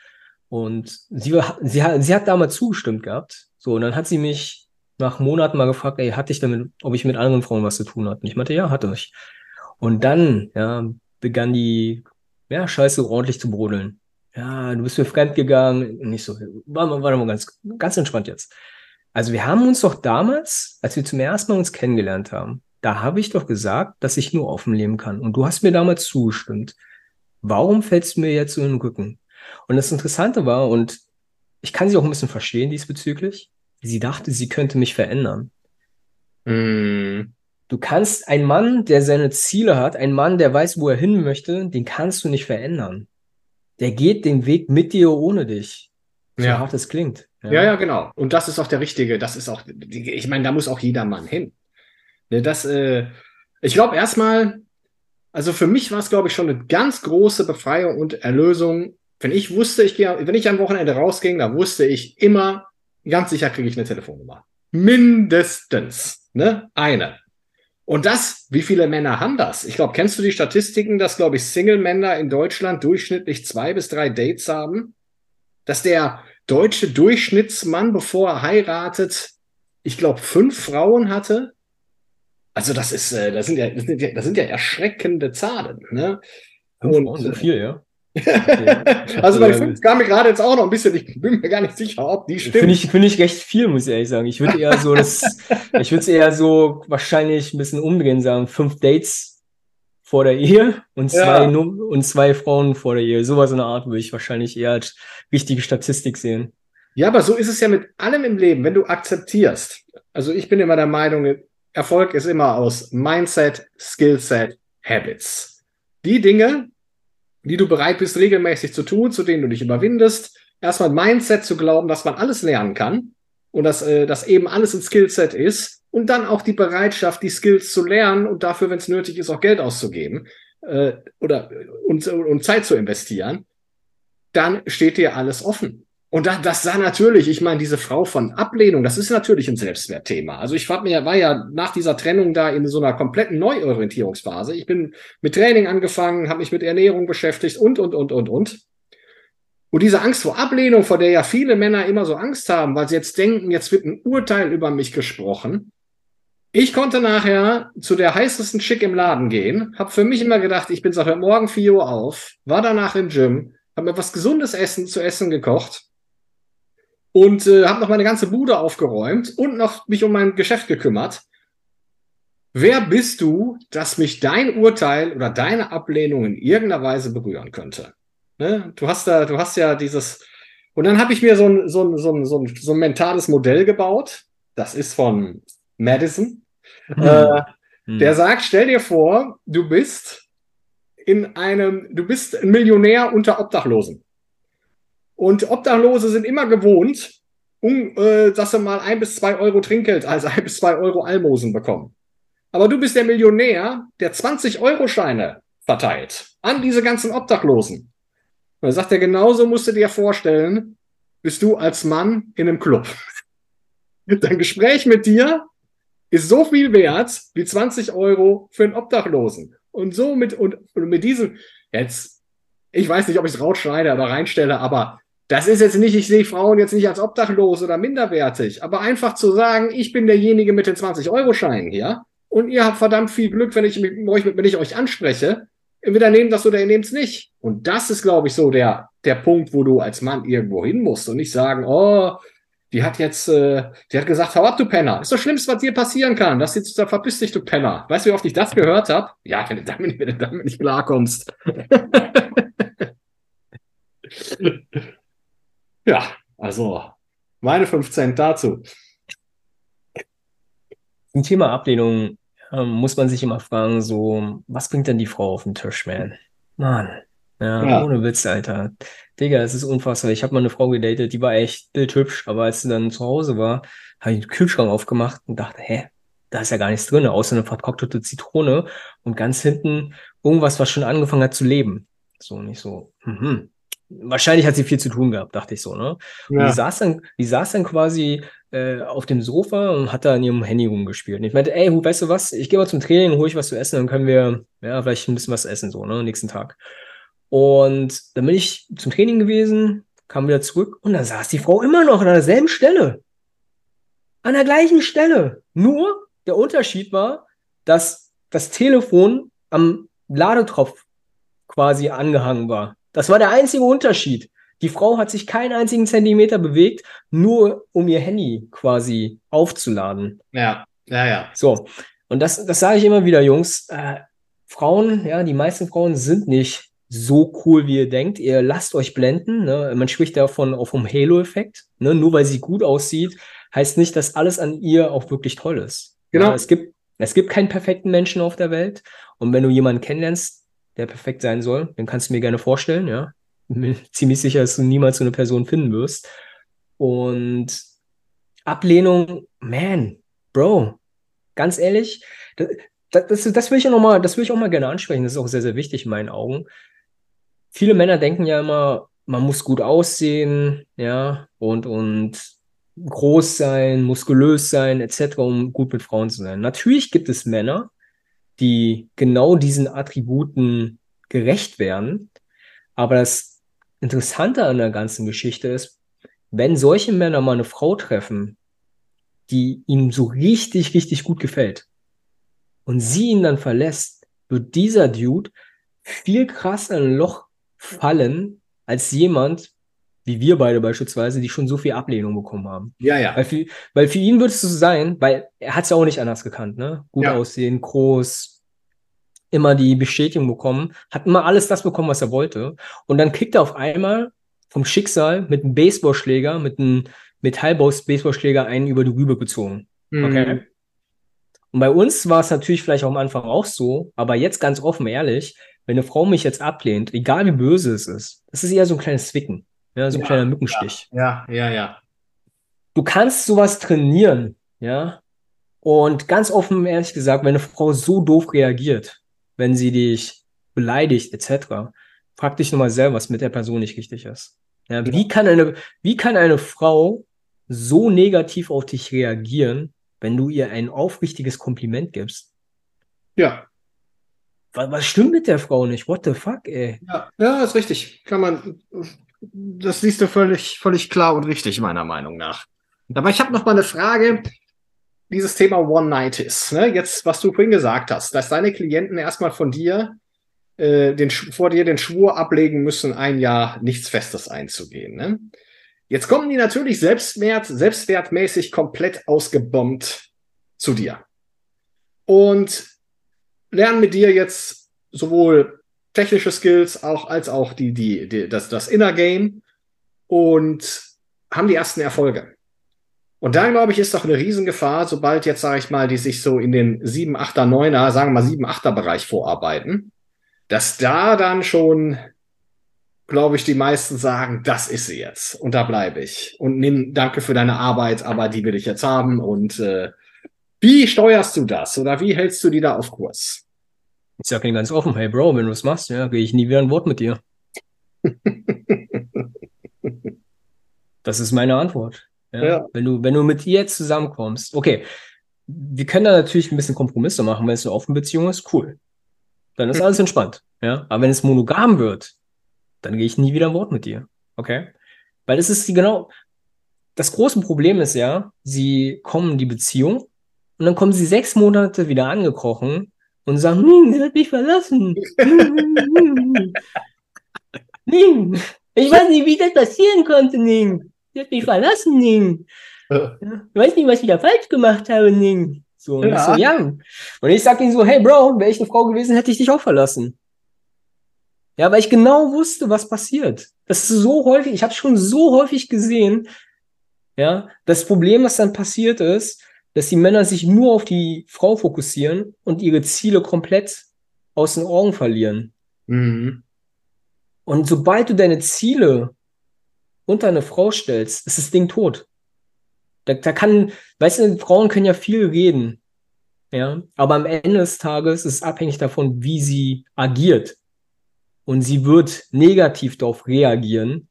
Und sie, sie, sie hat damals zugestimmt gehabt. So, und dann hat sie mich nach Monaten mal gefragt, ey, hatte ich damit, ob ich mit anderen Frauen was zu tun hatte? Und ich meinte, ja, hatte ich. Und dann, ja, begann die, ja, Scheiße ordentlich zu brodeln. Ja, du bist mir fremd gegangen. Nicht so, warte mal, warte mal, ganz, ganz entspannt jetzt. Also wir haben uns doch damals, als wir zum ersten Mal uns kennengelernt haben, da habe ich doch gesagt, dass ich nur offen leben kann. Und du hast mir damals zugestimmt. Warum fällst du mir jetzt so in den Rücken? Und das Interessante war, und ich kann sie auch ein bisschen verstehen diesbezüglich, sie dachte, sie könnte mich verändern. Mm. Du kannst ein Mann, der seine Ziele hat, ein Mann, der weiß, wo er hin möchte, den kannst du nicht verändern. Der geht den Weg mit dir ohne dich. So ja. hart es klingt.
Ja. ja, ja, genau. Und das ist auch der richtige, das ist auch, ich meine, da muss auch jeder Mann hin. Ne, das, äh, ich glaube erstmal, also für mich war es, glaube ich, schon eine ganz große Befreiung und Erlösung. Wenn ich wusste, ich gehe, wenn ich am Wochenende rausging, da wusste ich immer, ganz sicher kriege ich eine Telefonnummer. Mindestens, ne? Eine. Und das, wie viele Männer haben das? Ich glaube, kennst du die Statistiken, dass, glaube ich, Single-Männer in Deutschland durchschnittlich zwei bis drei Dates haben? Dass der deutsche Durchschnittsmann, bevor er heiratet, ich glaube, fünf Frauen hatte? Also das ist, äh, das sind ja, das sind ja, das sind ja erschreckende Zahlen. Ne?
Und, so viel, ja.
also bei fünf kam mir gerade jetzt auch noch ein bisschen, ich bin mir gar nicht sicher, ob die stimmt.
Finde ich, finde ich recht viel, muss ich ehrlich sagen. Ich würde eher so das, ich würde es eher so wahrscheinlich ein bisschen umdrehen sagen. Fünf Dates vor der Ehe und zwei, ja. und zwei Frauen vor der Ehe. Sowas in der Art würde ich wahrscheinlich eher als wichtige Statistik sehen.
Ja, aber so ist es ja mit allem im Leben, wenn du akzeptierst. Also ich bin immer der Meinung, Erfolg ist immer aus Mindset, Skillset, Habits. Die Dinge, die du bereit bist, regelmäßig zu tun, zu denen du dich überwindest. Erstmal Mindset zu glauben, dass man alles lernen kann und dass, äh, dass eben alles ein Skillset ist. Und dann auch die Bereitschaft, die Skills zu lernen und dafür, wenn es nötig ist, auch Geld auszugeben äh, oder und, und Zeit zu investieren. Dann steht dir alles offen. Und da, das sah natürlich, ich meine, diese Frau von Ablehnung, das ist natürlich ein Selbstwertthema. Also ich war, war ja nach dieser Trennung da in so einer kompletten Neuorientierungsphase. Ich bin mit Training angefangen, habe mich mit Ernährung beschäftigt und, und, und, und, und. Und diese Angst vor Ablehnung, vor der ja viele Männer immer so Angst haben, weil sie jetzt denken, jetzt wird ein Urteil über mich gesprochen. Ich konnte nachher zu der heißesten Chick im Laden gehen, habe für mich immer gedacht, ich bin seit heute Morgen 4 Uhr auf, war danach im Gym, habe mir was gesundes Essen zu essen gekocht und äh, habe noch meine ganze Bude aufgeräumt und noch mich um mein Geschäft gekümmert. Wer bist du, dass mich dein Urteil oder deine Ablehnung in irgendeiner Weise berühren könnte? Ne? Du hast da, du hast ja dieses. Und dann habe ich mir so ein, so, ein, so, ein, so, ein, so ein mentales Modell gebaut. Das ist von Madison. Hm. Äh, hm. Der sagt: Stell dir vor, du bist in einem, du bist ein Millionär unter Obdachlosen. Und Obdachlose sind immer gewohnt, um, äh, dass sie mal ein bis zwei Euro Trinkgeld, also ein bis zwei Euro Almosen bekommen. Aber du bist der Millionär, der 20-Euro-Scheine verteilt an diese ganzen Obdachlosen. Und dann sagt er, genauso musst du dir vorstellen, bist du als Mann in einem Club. Dein Gespräch mit dir ist so viel wert wie 20 Euro für einen Obdachlosen. Und so mit, und, und mit diesem, jetzt, ich weiß nicht, ob ich es rausschneide, aber reinstelle, aber das ist jetzt nicht, ich sehe Frauen jetzt nicht als obdachlos oder minderwertig, aber einfach zu sagen, ich bin derjenige mit den 20-Euro-Scheinen hier und ihr habt verdammt viel Glück, wenn ich, mit euch, wenn ich euch anspreche. Entweder nehmt das oder ihr nehmt es nicht. Und das ist, glaube ich, so der, der Punkt, wo du als Mann irgendwo hin musst und nicht sagen, oh, die hat jetzt, äh, die hat gesagt, hau ab, du Penner. Ist das Schlimmste, was dir passieren kann. Das jetzt, da verpiss dich, du Penner. Weißt du, wie oft ich das gehört habe? Ja, wenn du damit, wenn du damit nicht klarkommst. Ja, also meine 5 Cent dazu.
Zum Thema Ablehnung ähm, muss man sich immer fragen, so, was bringt denn die Frau auf den Tisch, man? Mann, Ja, ja, ohne Witz, Alter. Digga, das ist unfassbar. Ich habe mal eine Frau gedatet, die war echt bildhübsch, aber als sie dann zu Hause war, habe ich den Kühlschrank aufgemacht und dachte, hä, da ist ja gar nichts drin, außer eine vertrocknete Zitrone und ganz hinten irgendwas, was schon angefangen hat zu leben. So, nicht so, mhm. Wahrscheinlich hat sie viel zu tun gehabt, dachte ich so, ne? Und ja. die saß dann, die saß dann quasi äh, auf dem Sofa und hat da in ihrem Handy rumgespielt. Und ich meinte, ey, weißt du was? Ich gehe mal zum Training, hole ich was zu essen, dann können wir, ja, vielleicht ein bisschen was essen, so, ne, nächsten Tag. Und dann bin ich zum Training gewesen, kam wieder zurück und dann saß die Frau immer noch an derselben Stelle. An der gleichen Stelle. Nur der Unterschied war, dass das Telefon am Ladetropf quasi angehangen war. Das war der einzige Unterschied. Die Frau hat sich keinen einzigen Zentimeter bewegt, nur um ihr Handy quasi aufzuladen.
Ja, ja, ja.
So. Und das, das sage ich immer wieder, Jungs. Äh, Frauen, ja, die meisten Frauen sind nicht so cool, wie ihr denkt. Ihr lasst euch blenden. Ne? Man spricht davon auch vom Halo-Effekt. Ne? Nur weil sie gut aussieht, heißt nicht, dass alles an ihr auch wirklich toll ist. Genau. Ja, es gibt, es gibt keinen perfekten Menschen auf der Welt. Und wenn du jemanden kennenlernst, der perfekt sein soll, dann kannst du mir gerne vorstellen, ja. Bin ziemlich sicher, dass du niemals so eine Person finden wirst. Und Ablehnung, man, Bro, ganz ehrlich, das, das, das will ich auch noch mal, das will ich auch mal gerne ansprechen. Das ist auch sehr, sehr wichtig in meinen Augen viele Männer denken ja immer, man muss gut aussehen, ja, und, und groß sein, muskulös sein, etc., um gut mit Frauen zu sein. Natürlich gibt es Männer, die genau diesen Attributen gerecht werden. Aber das Interessante an der ganzen Geschichte ist, wenn solche Männer mal eine Frau treffen, die ihm so richtig, richtig gut gefällt und sie ihn dann verlässt, wird dieser Dude viel krasser ein Loch fallen als jemand, wie wir beide beispielsweise, die schon so viel Ablehnung bekommen haben.
Ja, ja.
Weil für, weil für ihn wird es so sein, weil er hat es ja auch nicht anders gekannt, ne? Gut ja. aussehen, groß, immer die Bestätigung bekommen, hat immer alles das bekommen, was er wollte. Und dann kickt er auf einmal vom Schicksal mit einem Baseballschläger, mit einem Metallbaus-Baseballschläger einen über die Rübe gezogen. Mhm. Okay. Und bei uns war es natürlich vielleicht auch am Anfang auch so, aber jetzt ganz offen ehrlich, wenn eine Frau mich jetzt ablehnt, egal wie böse es ist, das ist eher so ein kleines Zwicken, ja, so ein ja, kleiner Mückenstich.
Ja, ja, ja.
Du kannst sowas trainieren, ja. Und ganz offen, ehrlich gesagt, wenn eine Frau so doof reagiert, wenn sie dich beleidigt, etc., frag dich nochmal selber, was mit der Person nicht richtig ist. Ja, ja. Wie, kann eine, wie kann eine Frau so negativ auf dich reagieren, wenn du ihr ein aufrichtiges Kompliment gibst?
Ja
was, was stimmt mit der Frau nicht? What the fuck, ey?
Ja, ja, ist richtig. Kann man, das siehst du völlig, völlig klar und richtig, meiner Meinung nach. Aber ich habe noch mal eine Frage. Dieses Thema One-Night-Is, ne? Jetzt, was du vorhin gesagt hast, dass deine Klienten erstmal von dir äh, den, vor dir den Schwur ablegen müssen, ein Jahr nichts Festes einzugehen. Ne? Jetzt kommen die natürlich selbstwert, selbstwertmäßig komplett ausgebombt zu dir. Und lernen mit dir jetzt sowohl technische Skills auch, als auch die, die, die, das, das Inner Game und haben die ersten Erfolge. Und da, glaube ich, ist doch eine Riesengefahr, sobald jetzt, sage ich mal, die sich so in den 7, 8er, 9er, sagen wir mal 7, 8er Bereich vorarbeiten, dass da dann schon, glaube ich, die meisten sagen, das ist sie jetzt und da bleibe ich. Und nimm, danke für deine Arbeit, aber die will ich jetzt haben und äh, wie steuerst du das oder wie hältst du die da auf Kurs?
Ich sage ihnen ganz offen, hey Bro, wenn du es machst, ja, gehe ich nie wieder ein Wort mit dir. das ist meine Antwort. Ja? ja? Wenn, du, wenn du mit ihr zusammenkommst, okay, wir können da natürlich ein bisschen Kompromisse machen, wenn es eine offene Beziehung ist, cool. Dann ist alles entspannt. Ja? Aber wenn es monogam wird, dann gehe ich nie wieder ein Wort mit dir. Okay? Weil es ist die genau, das große Problem ist ja, sie kommen in die Beziehung und dann kommen sie sechs Monate wieder angekrochen und sagen, Ning, sie hat mich verlassen. Ning, ich weiß nicht, wie das passieren konnte, Ning. Sie hat mich verlassen, Ning. Ich weiß nicht, was ich da falsch gemacht habe, Ning. So, und ja. ich so, ja. Und ich sag ihnen so, hey Bro, wäre ich eine Frau gewesen, hätte ich dich auch verlassen. Ja, weil ich genau wusste, was passiert. Das ist so häufig, ich habe schon so häufig gesehen, ja, das Problem, was dann passiert ist, dass die Männer sich nur auf die Frau fokussieren und ihre Ziele komplett aus den Augen verlieren. Mhm. Und sobald du deine Ziele unter eine Frau stellst, ist das Ding tot. Da, da kann, weißt du, Frauen können ja viel reden. Ja, aber am Ende des Tages ist es abhängig davon, wie sie agiert. Und sie wird negativ darauf reagieren,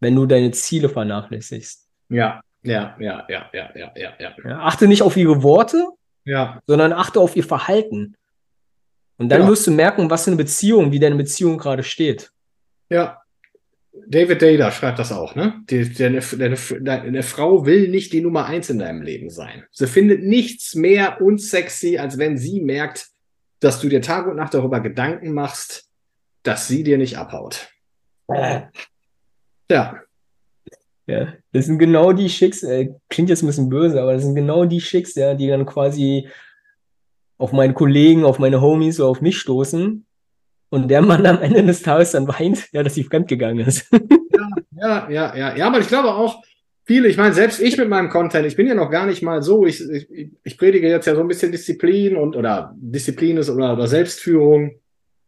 wenn du deine Ziele vernachlässigst.
Ja, ja, ja, ja, ja, ja, ja, ja.
ja achte nicht auf ihre Worte,
ja.
sondern achte auf ihr Verhalten. Und dann genau. wirst du merken, was für eine Beziehung, wie deine Beziehung gerade steht.
Ja. David Data schreibt das auch, ne? Die, deine, deine, deine Frau will nicht die Nummer eins in deinem Leben sein. Sie findet nichts mehr unsexy, als wenn sie merkt, dass du dir Tag und Nacht darüber Gedanken machst, dass sie dir nicht abhaut. Äh. Ja.
Ja, das sind genau die Schicks, äh, klingt jetzt ein bisschen böse, aber das sind genau die Schicks, ja, die dann quasi auf meine Kollegen, auf meine Homies oder auf mich stoßen und der Mann am Ende des Tages dann weint, ja, dass sie fremdgegangen ist.
ja, ja, ja, ja, ja, aber ich glaube auch, viele, ich meine, selbst ich mit meinem Content, ich bin ja noch gar nicht mal so, ich, ich, ich predige jetzt ja so ein bisschen Disziplin und oder Disziplin ist oder, oder Selbstführung,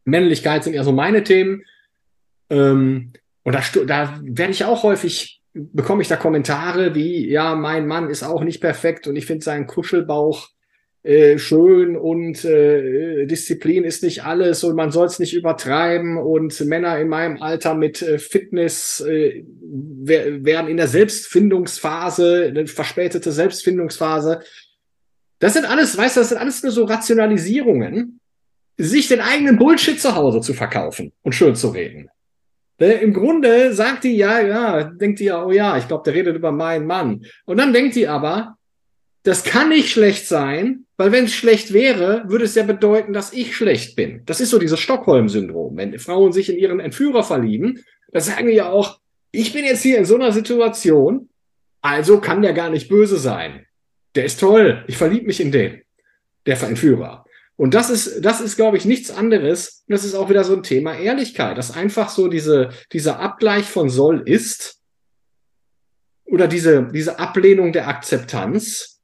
Männlichkeit sind ja so meine Themen. Ähm, und da, da werde ich auch häufig, bekomme ich da Kommentare wie, ja, mein Mann ist auch nicht perfekt und ich finde seinen Kuschelbauch äh, schön und äh, Disziplin ist nicht alles und man soll es nicht übertreiben und Männer in meinem Alter mit äh, Fitness äh, werden in der Selbstfindungsphase, eine verspätete Selbstfindungsphase. Das sind alles, weißt du, das sind alles nur so Rationalisierungen, sich den eigenen Bullshit zu Hause zu verkaufen und schön zu reden. Im Grunde sagt die ja, ja, denkt die ja, oh ja, ich glaube, der redet über meinen Mann. Und dann denkt die aber, das kann nicht schlecht sein, weil wenn es schlecht wäre, würde es ja bedeuten, dass ich schlecht bin. Das ist so dieses Stockholm-Syndrom. Wenn Frauen sich in ihren Entführer verlieben, dann sagen die ja auch, ich bin jetzt hier in so einer Situation, also kann der gar nicht böse sein. Der ist toll, ich verliebe mich in den, der Entführer. Und das ist, das ist, glaube ich, nichts anderes. Das ist auch wieder so ein Thema Ehrlichkeit, dass einfach so diese, dieser Abgleich von soll ist oder diese, diese Ablehnung der Akzeptanz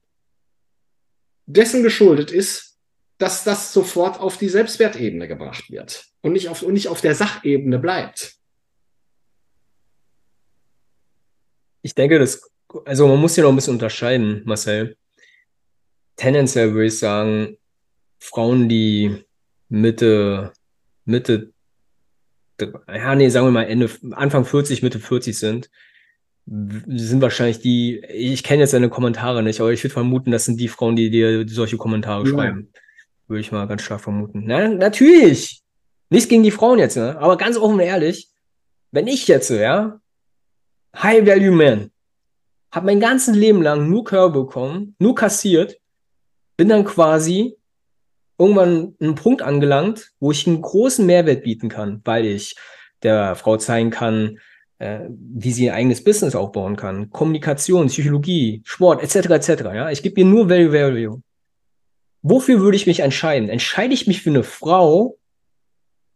dessen geschuldet ist, dass das sofort auf die Selbstwertebene gebracht wird und nicht auf, und nicht auf der Sachebene bleibt.
Ich denke, das, also man muss hier noch ein bisschen unterscheiden, Marcel. Tendenziell würde ich sagen, Frauen, die Mitte, Mitte, ja, nee, sagen wir mal Ende, Anfang 40, Mitte 40 sind, sind wahrscheinlich die, ich kenne jetzt deine Kommentare nicht, aber ich würde vermuten, das sind die Frauen, die dir solche Kommentare ja. schreiben. Würde ich mal ganz stark vermuten. Na, natürlich! Nichts gegen die Frauen jetzt, ne? Aber ganz offen und ehrlich, wenn ich jetzt, ja, High Value Man, hab mein ganzes Leben lang nur Körbe bekommen, nur kassiert, bin dann quasi irgendwann einen Punkt angelangt, wo ich einen großen Mehrwert bieten kann, weil ich der Frau zeigen kann, äh, wie sie ihr eigenes Business aufbauen kann, Kommunikation, Psychologie, Sport, etc., etc. Ja, ich gebe ihr nur Value, Value. Wofür würde ich mich entscheiden? Entscheide ich mich für eine Frau,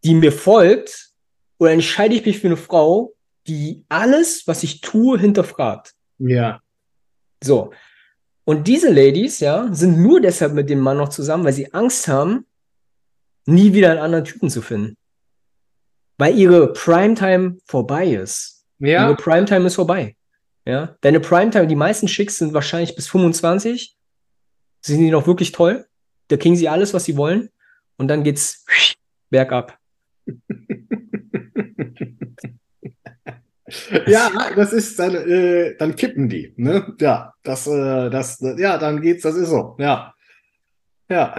die mir folgt, oder entscheide ich mich für eine Frau, die alles, was ich tue, hinterfragt?
Ja.
So. Und diese Ladies, ja, sind nur deshalb mit dem Mann noch zusammen, weil sie Angst haben, nie wieder einen anderen Typen zu finden weil ihre Primetime vorbei ist. Ja. Ihre Primetime ist vorbei. Ja. Deine Primetime, die meisten Chicks sind wahrscheinlich bis 25. Sind die noch wirklich toll? Da kriegen sie alles, was sie wollen. Und dann geht's bergab.
ja, das ist dann, äh, dann kippen die, ne? Ja, das, äh, das, ja, dann geht's, das ist so, ja. Ja.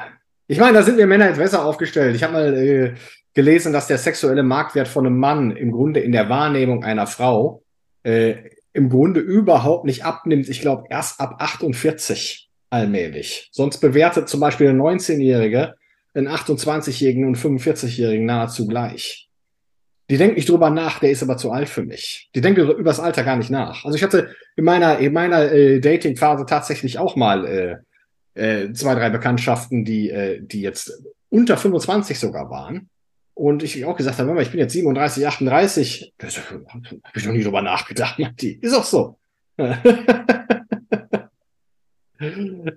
Ich meine, da sind wir Männer jetzt besser aufgestellt. Ich habe mal äh, gelesen, dass der sexuelle Marktwert von einem Mann im Grunde in der Wahrnehmung einer Frau äh, im Grunde überhaupt nicht abnimmt. Ich glaube, erst ab 48 allmählich. Sonst bewertet zum Beispiel eine 19-Jährige einen 28-Jährigen und 45-Jährigen nahezu gleich. Die denkt nicht drüber nach, der ist aber zu alt für mich. Die denkt über das Alter gar nicht nach. Also ich hatte in meiner, in meiner äh, Dating-Phase tatsächlich auch mal äh, äh, zwei, drei Bekanntschaften, die, äh, die jetzt unter 25 sogar waren. Und ich auch gesagt habe, ich bin jetzt 37, 38. Da habe ich noch nie drüber nachgedacht, Matti. Ist auch so.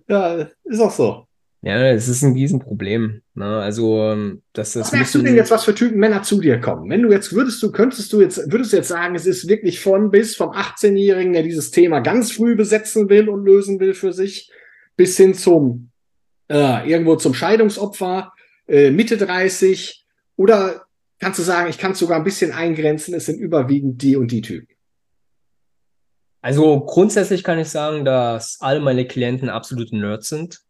ja, ist auch so.
Ja, es ist ein Riesenproblem. Ne? Also, ähm, dass das.
Was merkst du denn jetzt, was für Typen Männer zu dir kommen? Wenn du jetzt würdest du, könntest du jetzt, würdest du jetzt sagen, es ist wirklich von bis vom 18-Jährigen, der dieses Thema ganz früh besetzen will und lösen will für sich, bis hin zum äh, irgendwo zum Scheidungsopfer, äh, Mitte 30, oder kannst du sagen, ich kann es sogar ein bisschen eingrenzen, es sind überwiegend die und die Typen?
Also grundsätzlich kann ich sagen, dass alle meine Klienten absolute Nerds sind.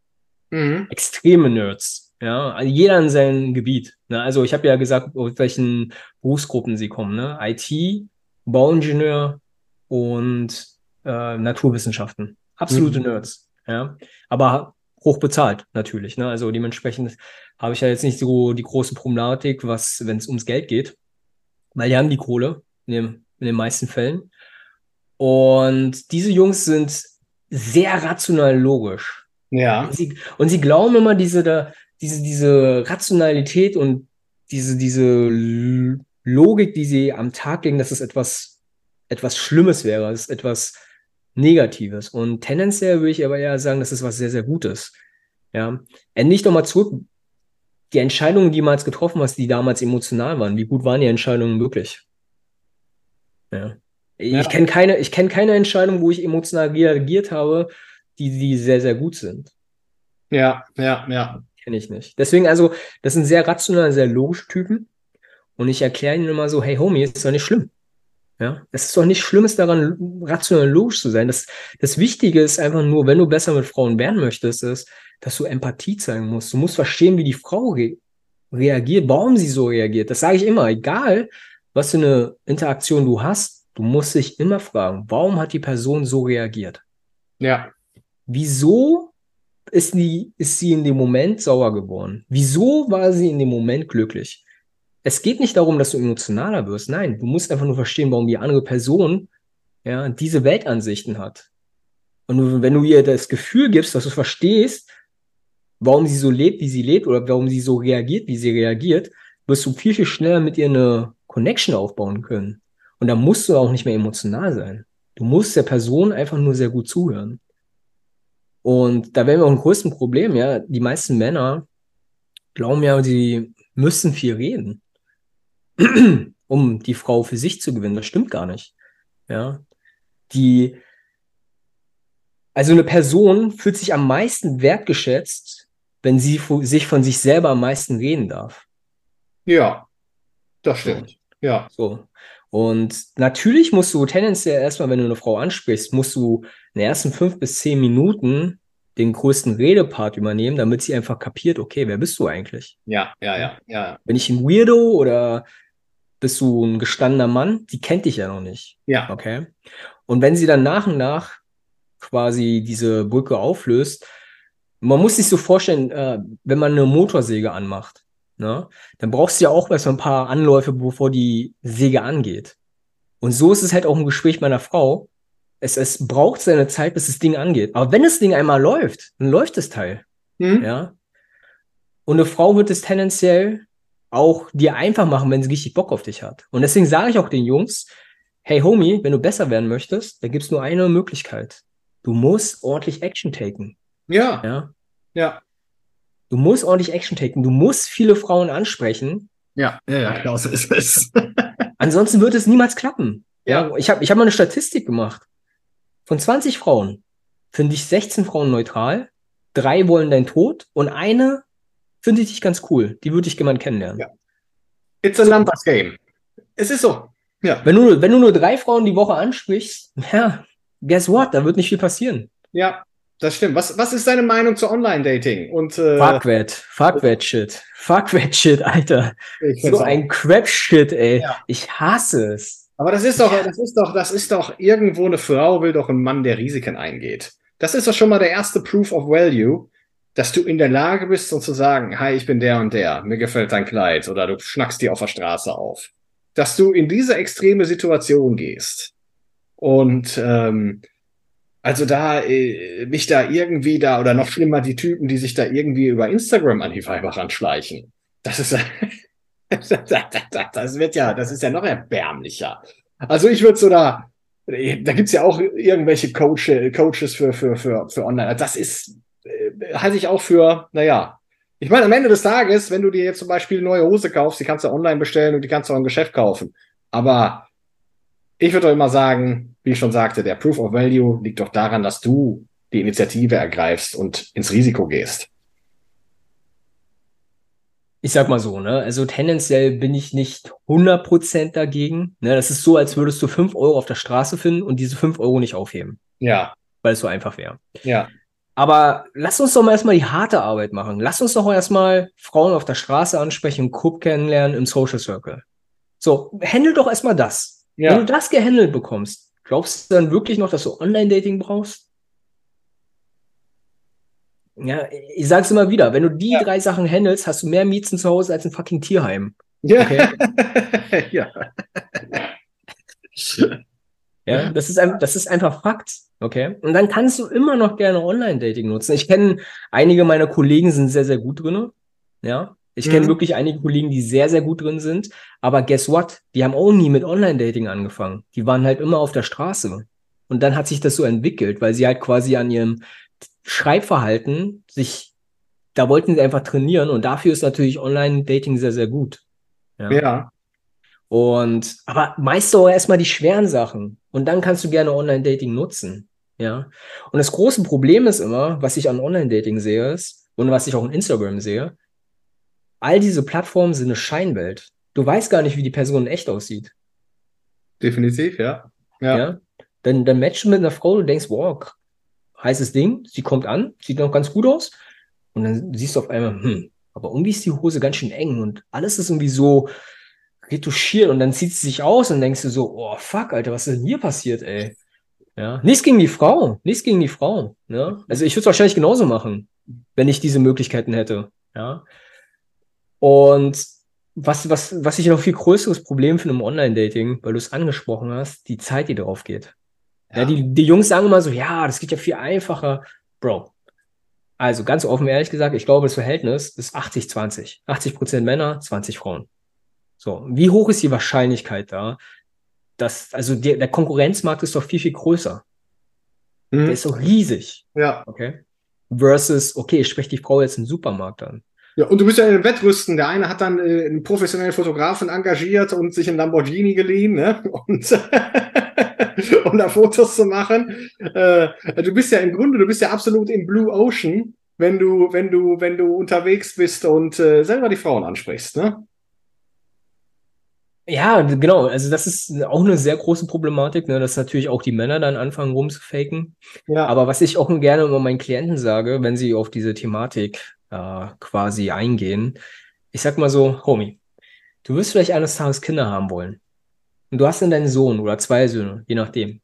Mhm. Extreme Nerds. Ja, jeder in seinem Gebiet. Ne? Also ich habe ja gesagt, aus welchen Berufsgruppen sie kommen. Ne? IT, Bauingenieur und äh, Naturwissenschaften. Absolute mhm. Nerds. Ja, aber hoch bezahlt natürlich. Ne? Also dementsprechend habe ich ja jetzt nicht so die große Problematik, was, wenn es ums Geld geht, weil die haben die Kohle in, dem, in den meisten Fällen. Und diese Jungs sind sehr rational logisch.
Ja.
Und sie, und sie glauben immer diese, diese, diese Rationalität und diese, diese Logik, die sie am Tag legen, dass es etwas, etwas Schlimmes wäre, dass es etwas Negatives. Und tendenziell würde ich aber eher sagen, das ist was sehr, sehr Gutes. Ja. Endlich doch mal zurück. Die Entscheidungen, die du damals getroffen hast, die damals emotional waren, wie gut waren die Entscheidungen wirklich? Ja. Ich ja. kenne keine, ich kenne keine Entscheidung, wo ich emotional reagiert habe, die, die sehr, sehr gut sind.
Ja, ja, ja.
Kenne ich nicht. Deswegen, also, das sind sehr rationale, sehr logische Typen. Und ich erkläre ihnen immer so, hey Homie, ist doch nicht schlimm. Ja, es ist doch nicht Schlimmes daran, rational logisch zu sein. Das, das Wichtige ist einfach nur, wenn du besser mit Frauen werden möchtest, ist, dass du Empathie zeigen musst. Du musst verstehen, wie die Frau re reagiert, warum sie so reagiert. Das sage ich immer, egal, was für eine Interaktion du hast, du musst dich immer fragen, warum hat die Person so reagiert?
Ja.
Wieso ist, die, ist sie in dem Moment sauer geworden? Wieso war sie in dem Moment glücklich? Es geht nicht darum, dass du emotionaler wirst. Nein, du musst einfach nur verstehen, warum die andere Person ja, diese Weltansichten hat. Und wenn du ihr das Gefühl gibst, dass du verstehst, warum sie so lebt, wie sie lebt, oder warum sie so reagiert, wie sie reagiert, wirst du viel, viel schneller mit ihr eine Connection aufbauen können. Und da musst du auch nicht mehr emotional sein. Du musst der Person einfach nur sehr gut zuhören. Und da wären wir auch ein größten Problem, ja. Die meisten Männer glauben ja, sie müssen viel reden, um die Frau für sich zu gewinnen. Das stimmt gar nicht. Ja. Die, also eine Person fühlt sich am meisten wertgeschätzt, wenn sie sich von sich selber am meisten reden darf.
Ja, das stimmt. So. Ja.
So. Und natürlich musst du tendenziell erstmal, wenn du eine Frau ansprichst, musst du in den ersten fünf bis zehn Minuten den größten Redepart übernehmen, damit sie einfach kapiert, okay, wer bist du eigentlich?
Ja, ja, ja, ja.
Bin ich ein Weirdo oder bist du ein gestandener Mann? Die kennt dich ja noch nicht.
Ja.
Okay. Und wenn sie dann nach und nach quasi diese Brücke auflöst, man muss sich so vorstellen, äh, wenn man eine Motorsäge anmacht, ne, dann brauchst du ja auch erst ein paar Anläufe, bevor die Säge angeht. Und so ist es halt auch im Gespräch meiner Frau es, es braucht seine Zeit, bis das Ding angeht. Aber wenn das Ding einmal läuft, dann läuft das Teil. Mhm. Ja. Und eine Frau wird es tendenziell auch dir einfach machen, wenn sie richtig Bock auf dich hat. Und deswegen sage ich auch den Jungs, hey Homie, wenn du besser werden möchtest, da gibt es nur eine Möglichkeit. Du musst ordentlich Action taken.
Ja.
Ja.
Ja.
Du musst ordentlich Action taken. Du musst viele Frauen ansprechen.
Ja, ja, ja, genau so ist es.
Ansonsten wird es niemals klappen. Ja. ja ich habe ich hab mal eine Statistik gemacht. Von 20 Frauen finde ich 16 Frauen neutral, drei wollen dein Tod und eine finde ich dich ganz cool. Die würde ich gerne kennenlernen. Ja.
It's a numbers game. Es ist so.
Ja. Wenn du, wenn du nur drei Frauen die Woche ansprichst, ja, guess what? Da wird nicht viel passieren.
Ja, das stimmt. Was, was ist deine Meinung zu Online-Dating? Und, äh,
Fuckwet, Fuckwet-Shit. Fuckwet-Shit, Alter. So ein Crap-Shit, ey. Ja. Ich hasse es.
Aber das ist doch, das ist doch, das ist doch irgendwo eine Frau will doch ein Mann, der Risiken eingeht. Das ist doch schon mal der erste Proof of Value, dass du in der Lage bist, so zu sagen, hi, ich bin der und der, mir gefällt dein Kleid oder du schnackst dir auf der Straße auf. Dass du in diese extreme Situation gehst. Und ähm, also da äh, mich da irgendwie da oder noch schlimmer die Typen, die sich da irgendwie über Instagram an die Weiber ranschleichen. Das ist das wird ja, das ist ja noch erbärmlicher. Also ich würde so da, da gibt's ja auch irgendwelche Coach, Coaches für, für, für, für Online. Das ist, äh, halte ich auch für, naja, ich meine, am Ende des Tages, wenn du dir jetzt zum Beispiel eine neue Hose kaufst, die kannst du online bestellen und die kannst du auch im Geschäft kaufen. Aber ich würde doch immer sagen, wie ich schon sagte, der Proof of Value liegt doch daran, dass du die Initiative ergreifst und ins Risiko gehst.
Ich sag mal so, ne? Also tendenziell bin ich nicht 100% dagegen. Ne? Das ist so, als würdest du 5 Euro auf der Straße finden und diese 5 Euro nicht aufheben.
Ja.
Weil es so einfach wäre.
Ja.
Aber lass uns doch mal erstmal die harte Arbeit machen. Lass uns doch erstmal Frauen auf der Straße ansprechen, Club kennenlernen im Social Circle. So, handle doch erstmal das. Ja. Wenn du das gehandelt bekommst, glaubst du dann wirklich noch, dass du Online-Dating brauchst? Ja, ich sag's immer wieder, wenn du die ja. drei Sachen handelst, hast du mehr Miezen zu Hause als ein fucking Tierheim.
Ja. Okay? ja.
Ja, das ist, ein, das ist einfach Fakt. Okay. Und dann kannst du immer noch gerne Online-Dating nutzen. Ich kenne einige meiner Kollegen sind sehr, sehr gut drin. Ja. Ich kenne mhm. wirklich einige Kollegen, die sehr, sehr gut drin sind. Aber guess what? Die haben auch nie mit Online-Dating angefangen. Die waren halt immer auf der Straße. Und dann hat sich das so entwickelt, weil sie halt quasi an ihrem Schreibverhalten sich, da wollten sie einfach trainieren. Und dafür ist natürlich Online-Dating sehr, sehr gut.
Ja. ja.
Und, aber meist auch erstmal die schweren Sachen. Und dann kannst du gerne Online-Dating nutzen. Ja. Und das große Problem ist immer, was ich an Online-Dating sehe, ist, und was ich auch in Instagram sehe, all diese Plattformen sind eine Scheinwelt. Du weißt gar nicht, wie die Person echt aussieht.
Definitiv, ja.
Ja. ja? Dann, dann matchst du mit einer Frau, du denkst, wow, heißes Ding, sie kommt an, sieht noch ganz gut aus. Und dann siehst du auf einmal, hm, aber irgendwie ist die Hose ganz schön eng und alles ist irgendwie so, retuschiert und dann zieht sie sich aus und denkst du so, oh fuck, Alter, was ist denn hier passiert, ey? Ja, nichts gegen die Frau, nichts gegen die Frau. Ne? Also ich würde es wahrscheinlich genauso machen, wenn ich diese Möglichkeiten hätte. Ja. Und was, was, was ich noch viel größeres Problem finde im Online-Dating, weil du es angesprochen hast, die Zeit, die drauf geht. Ja. ja. die, die Jungs sagen immer so, ja, das geht ja viel einfacher. Bro. Also ganz offen ehrlich gesagt, ich glaube, das Verhältnis ist 80-20. 80 Prozent Männer, 20 Frauen. So, wie hoch ist die Wahrscheinlichkeit da, dass, also der, der Konkurrenzmarkt ist doch viel, viel größer. Mhm. Der ist doch riesig.
Ja.
Okay. Versus, okay, ich spreche die Frau jetzt im Supermarkt an.
Ja, und du bist ja in einem Wettrüsten. Der eine hat dann äh, einen professionellen Fotografen engagiert und sich einen Lamborghini geliehen, ne? Und um da Fotos zu machen. Äh, du bist ja im Grunde, du bist ja absolut im Blue Ocean, wenn du, wenn du, wenn du unterwegs bist und äh, selber die Frauen ansprichst, ne?
Ja, genau. Also das ist auch eine sehr große Problematik, ne? dass natürlich auch die Männer dann anfangen rumzufaken. Ja. Aber was ich auch gerne immer meinen Klienten sage, wenn sie auf diese Thematik äh, quasi eingehen, ich sag mal so, Homie, du wirst vielleicht eines Tages Kinder haben wollen. Und du hast dann deinen Sohn oder zwei Söhne, je nachdem.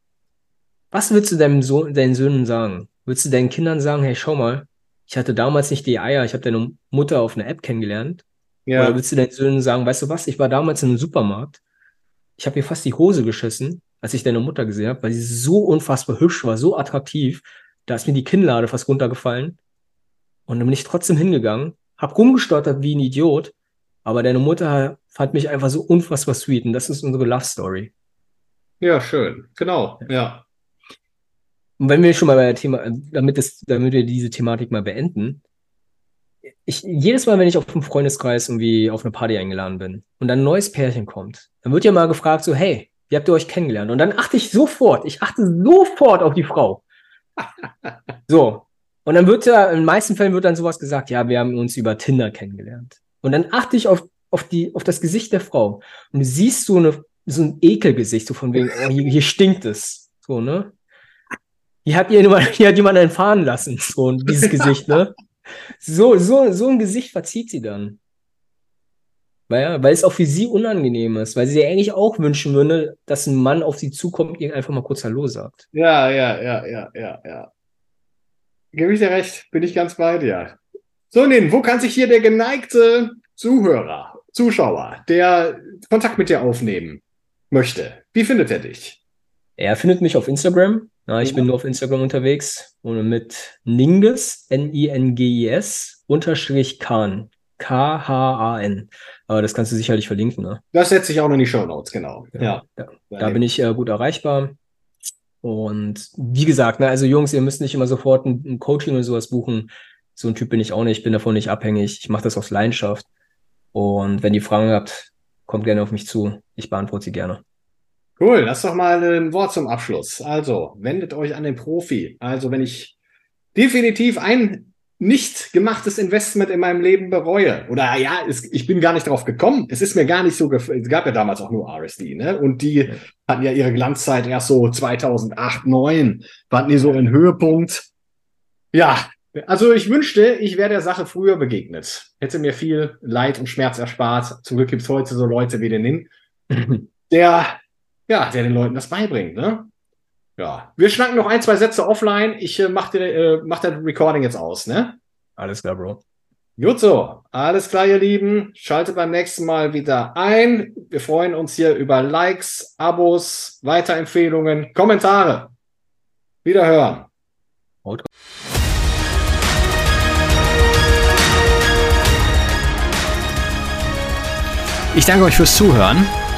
Was willst du deinem Sohn, deinen Söhnen sagen? Willst du deinen Kindern sagen, hey, schau mal, ich hatte damals nicht die Eier, ich habe deine Mutter auf einer App kennengelernt ja. Oder willst du deinen Söhnen sagen, weißt du was, ich war damals in einem Supermarkt, ich habe mir fast die Hose geschissen, als ich deine Mutter gesehen habe, weil sie so unfassbar hübsch war, so attraktiv, da ist mir die Kinnlade fast runtergefallen. Und dann bin ich trotzdem hingegangen, hab rumgestottert wie ein Idiot, aber deine Mutter fand mich einfach so unfassbar sweet und das ist unsere Love Story.
Ja, schön. Genau, ja.
Und wenn wir schon mal bei der Thema, damit, es, damit wir diese Thematik mal beenden, ich, jedes Mal, wenn ich auf einem Freundeskreis irgendwie auf eine Party eingeladen bin und dann ein neues Pärchen kommt, dann wird ja mal gefragt so, hey, wie habt ihr euch kennengelernt? Und dann achte ich sofort, ich achte sofort auf die Frau. so. Und dann wird ja, in den meisten Fällen wird dann sowas gesagt, ja, wir haben uns über Tinder kennengelernt. Und dann achte ich auf, auf die, auf das Gesicht der Frau. Und du siehst so eine, so ein Ekelgesicht, so von wegen, oh, hier, hier stinkt es. So, ne? Hier hat, jemand, hier hat jemand einen fahren lassen, so dieses Gesicht, ne? So, so, so ein Gesicht verzieht sie dann. Weil, weil es auch für sie unangenehm ist, weil sie sich eigentlich auch wünschen würde, dass ein Mann auf sie zukommt und ihr einfach mal kurz Hallo sagt.
Ja, ja, ja, ja, ja, ja. Gebe ich dir recht, bin ich ganz bei dir. So, Nin, wo kann sich hier der geneigte Zuhörer, Zuschauer, der Kontakt mit dir aufnehmen möchte? Wie findet er dich?
Er findet mich auf Instagram ja, ich ja. bin nur auf Instagram unterwegs und mit Ninges, N-I-N-G-I-S, unterstrich Khan, K-H-A-N. Aber das kannst du sicherlich verlinken, ne?
Das setze ich auch noch in die Show Notes, genau.
Ja, ja. Da, da bin ich äh, gut erreichbar. Und wie gesagt, ne, also Jungs, ihr müsst nicht immer sofort ein, ein Coaching oder sowas buchen. So ein Typ bin ich auch nicht, ich bin davon nicht abhängig. Ich mache das aus Leidenschaft. Und wenn ihr Fragen habt, kommt gerne auf mich zu. Ich beantworte sie gerne.
Cool, das ist doch mal ein Wort zum Abschluss. Also, wendet euch an den Profi. Also, wenn ich definitiv ein nicht gemachtes Investment in meinem Leben bereue. Oder ja, es, ich bin gar nicht drauf gekommen. Es ist mir gar nicht so, es gab ja damals auch nur RSD, ne? Und die ja. hatten ja ihre Glanzzeit erst so 2008, 2009, waren die so in Höhepunkt. Ja, also ich wünschte, ich wäre der Sache früher begegnet. Hätte mir viel Leid und Schmerz erspart. Zum Glück gibt's heute so Leute wie den Nin, der, ja, der den Leuten das beibringt, ne? Ja, wir schnacken noch ein, zwei Sätze offline. Ich äh, mach, den, äh, mach das Recording jetzt aus, ne?
Alles klar, Bro.
Gut so. Alles klar, ihr Lieben. Schaltet beim nächsten Mal wieder ein. Wir freuen uns hier über Likes, Abos, Weiterempfehlungen, Kommentare. Wiederhören.
Ich danke euch fürs Zuhören.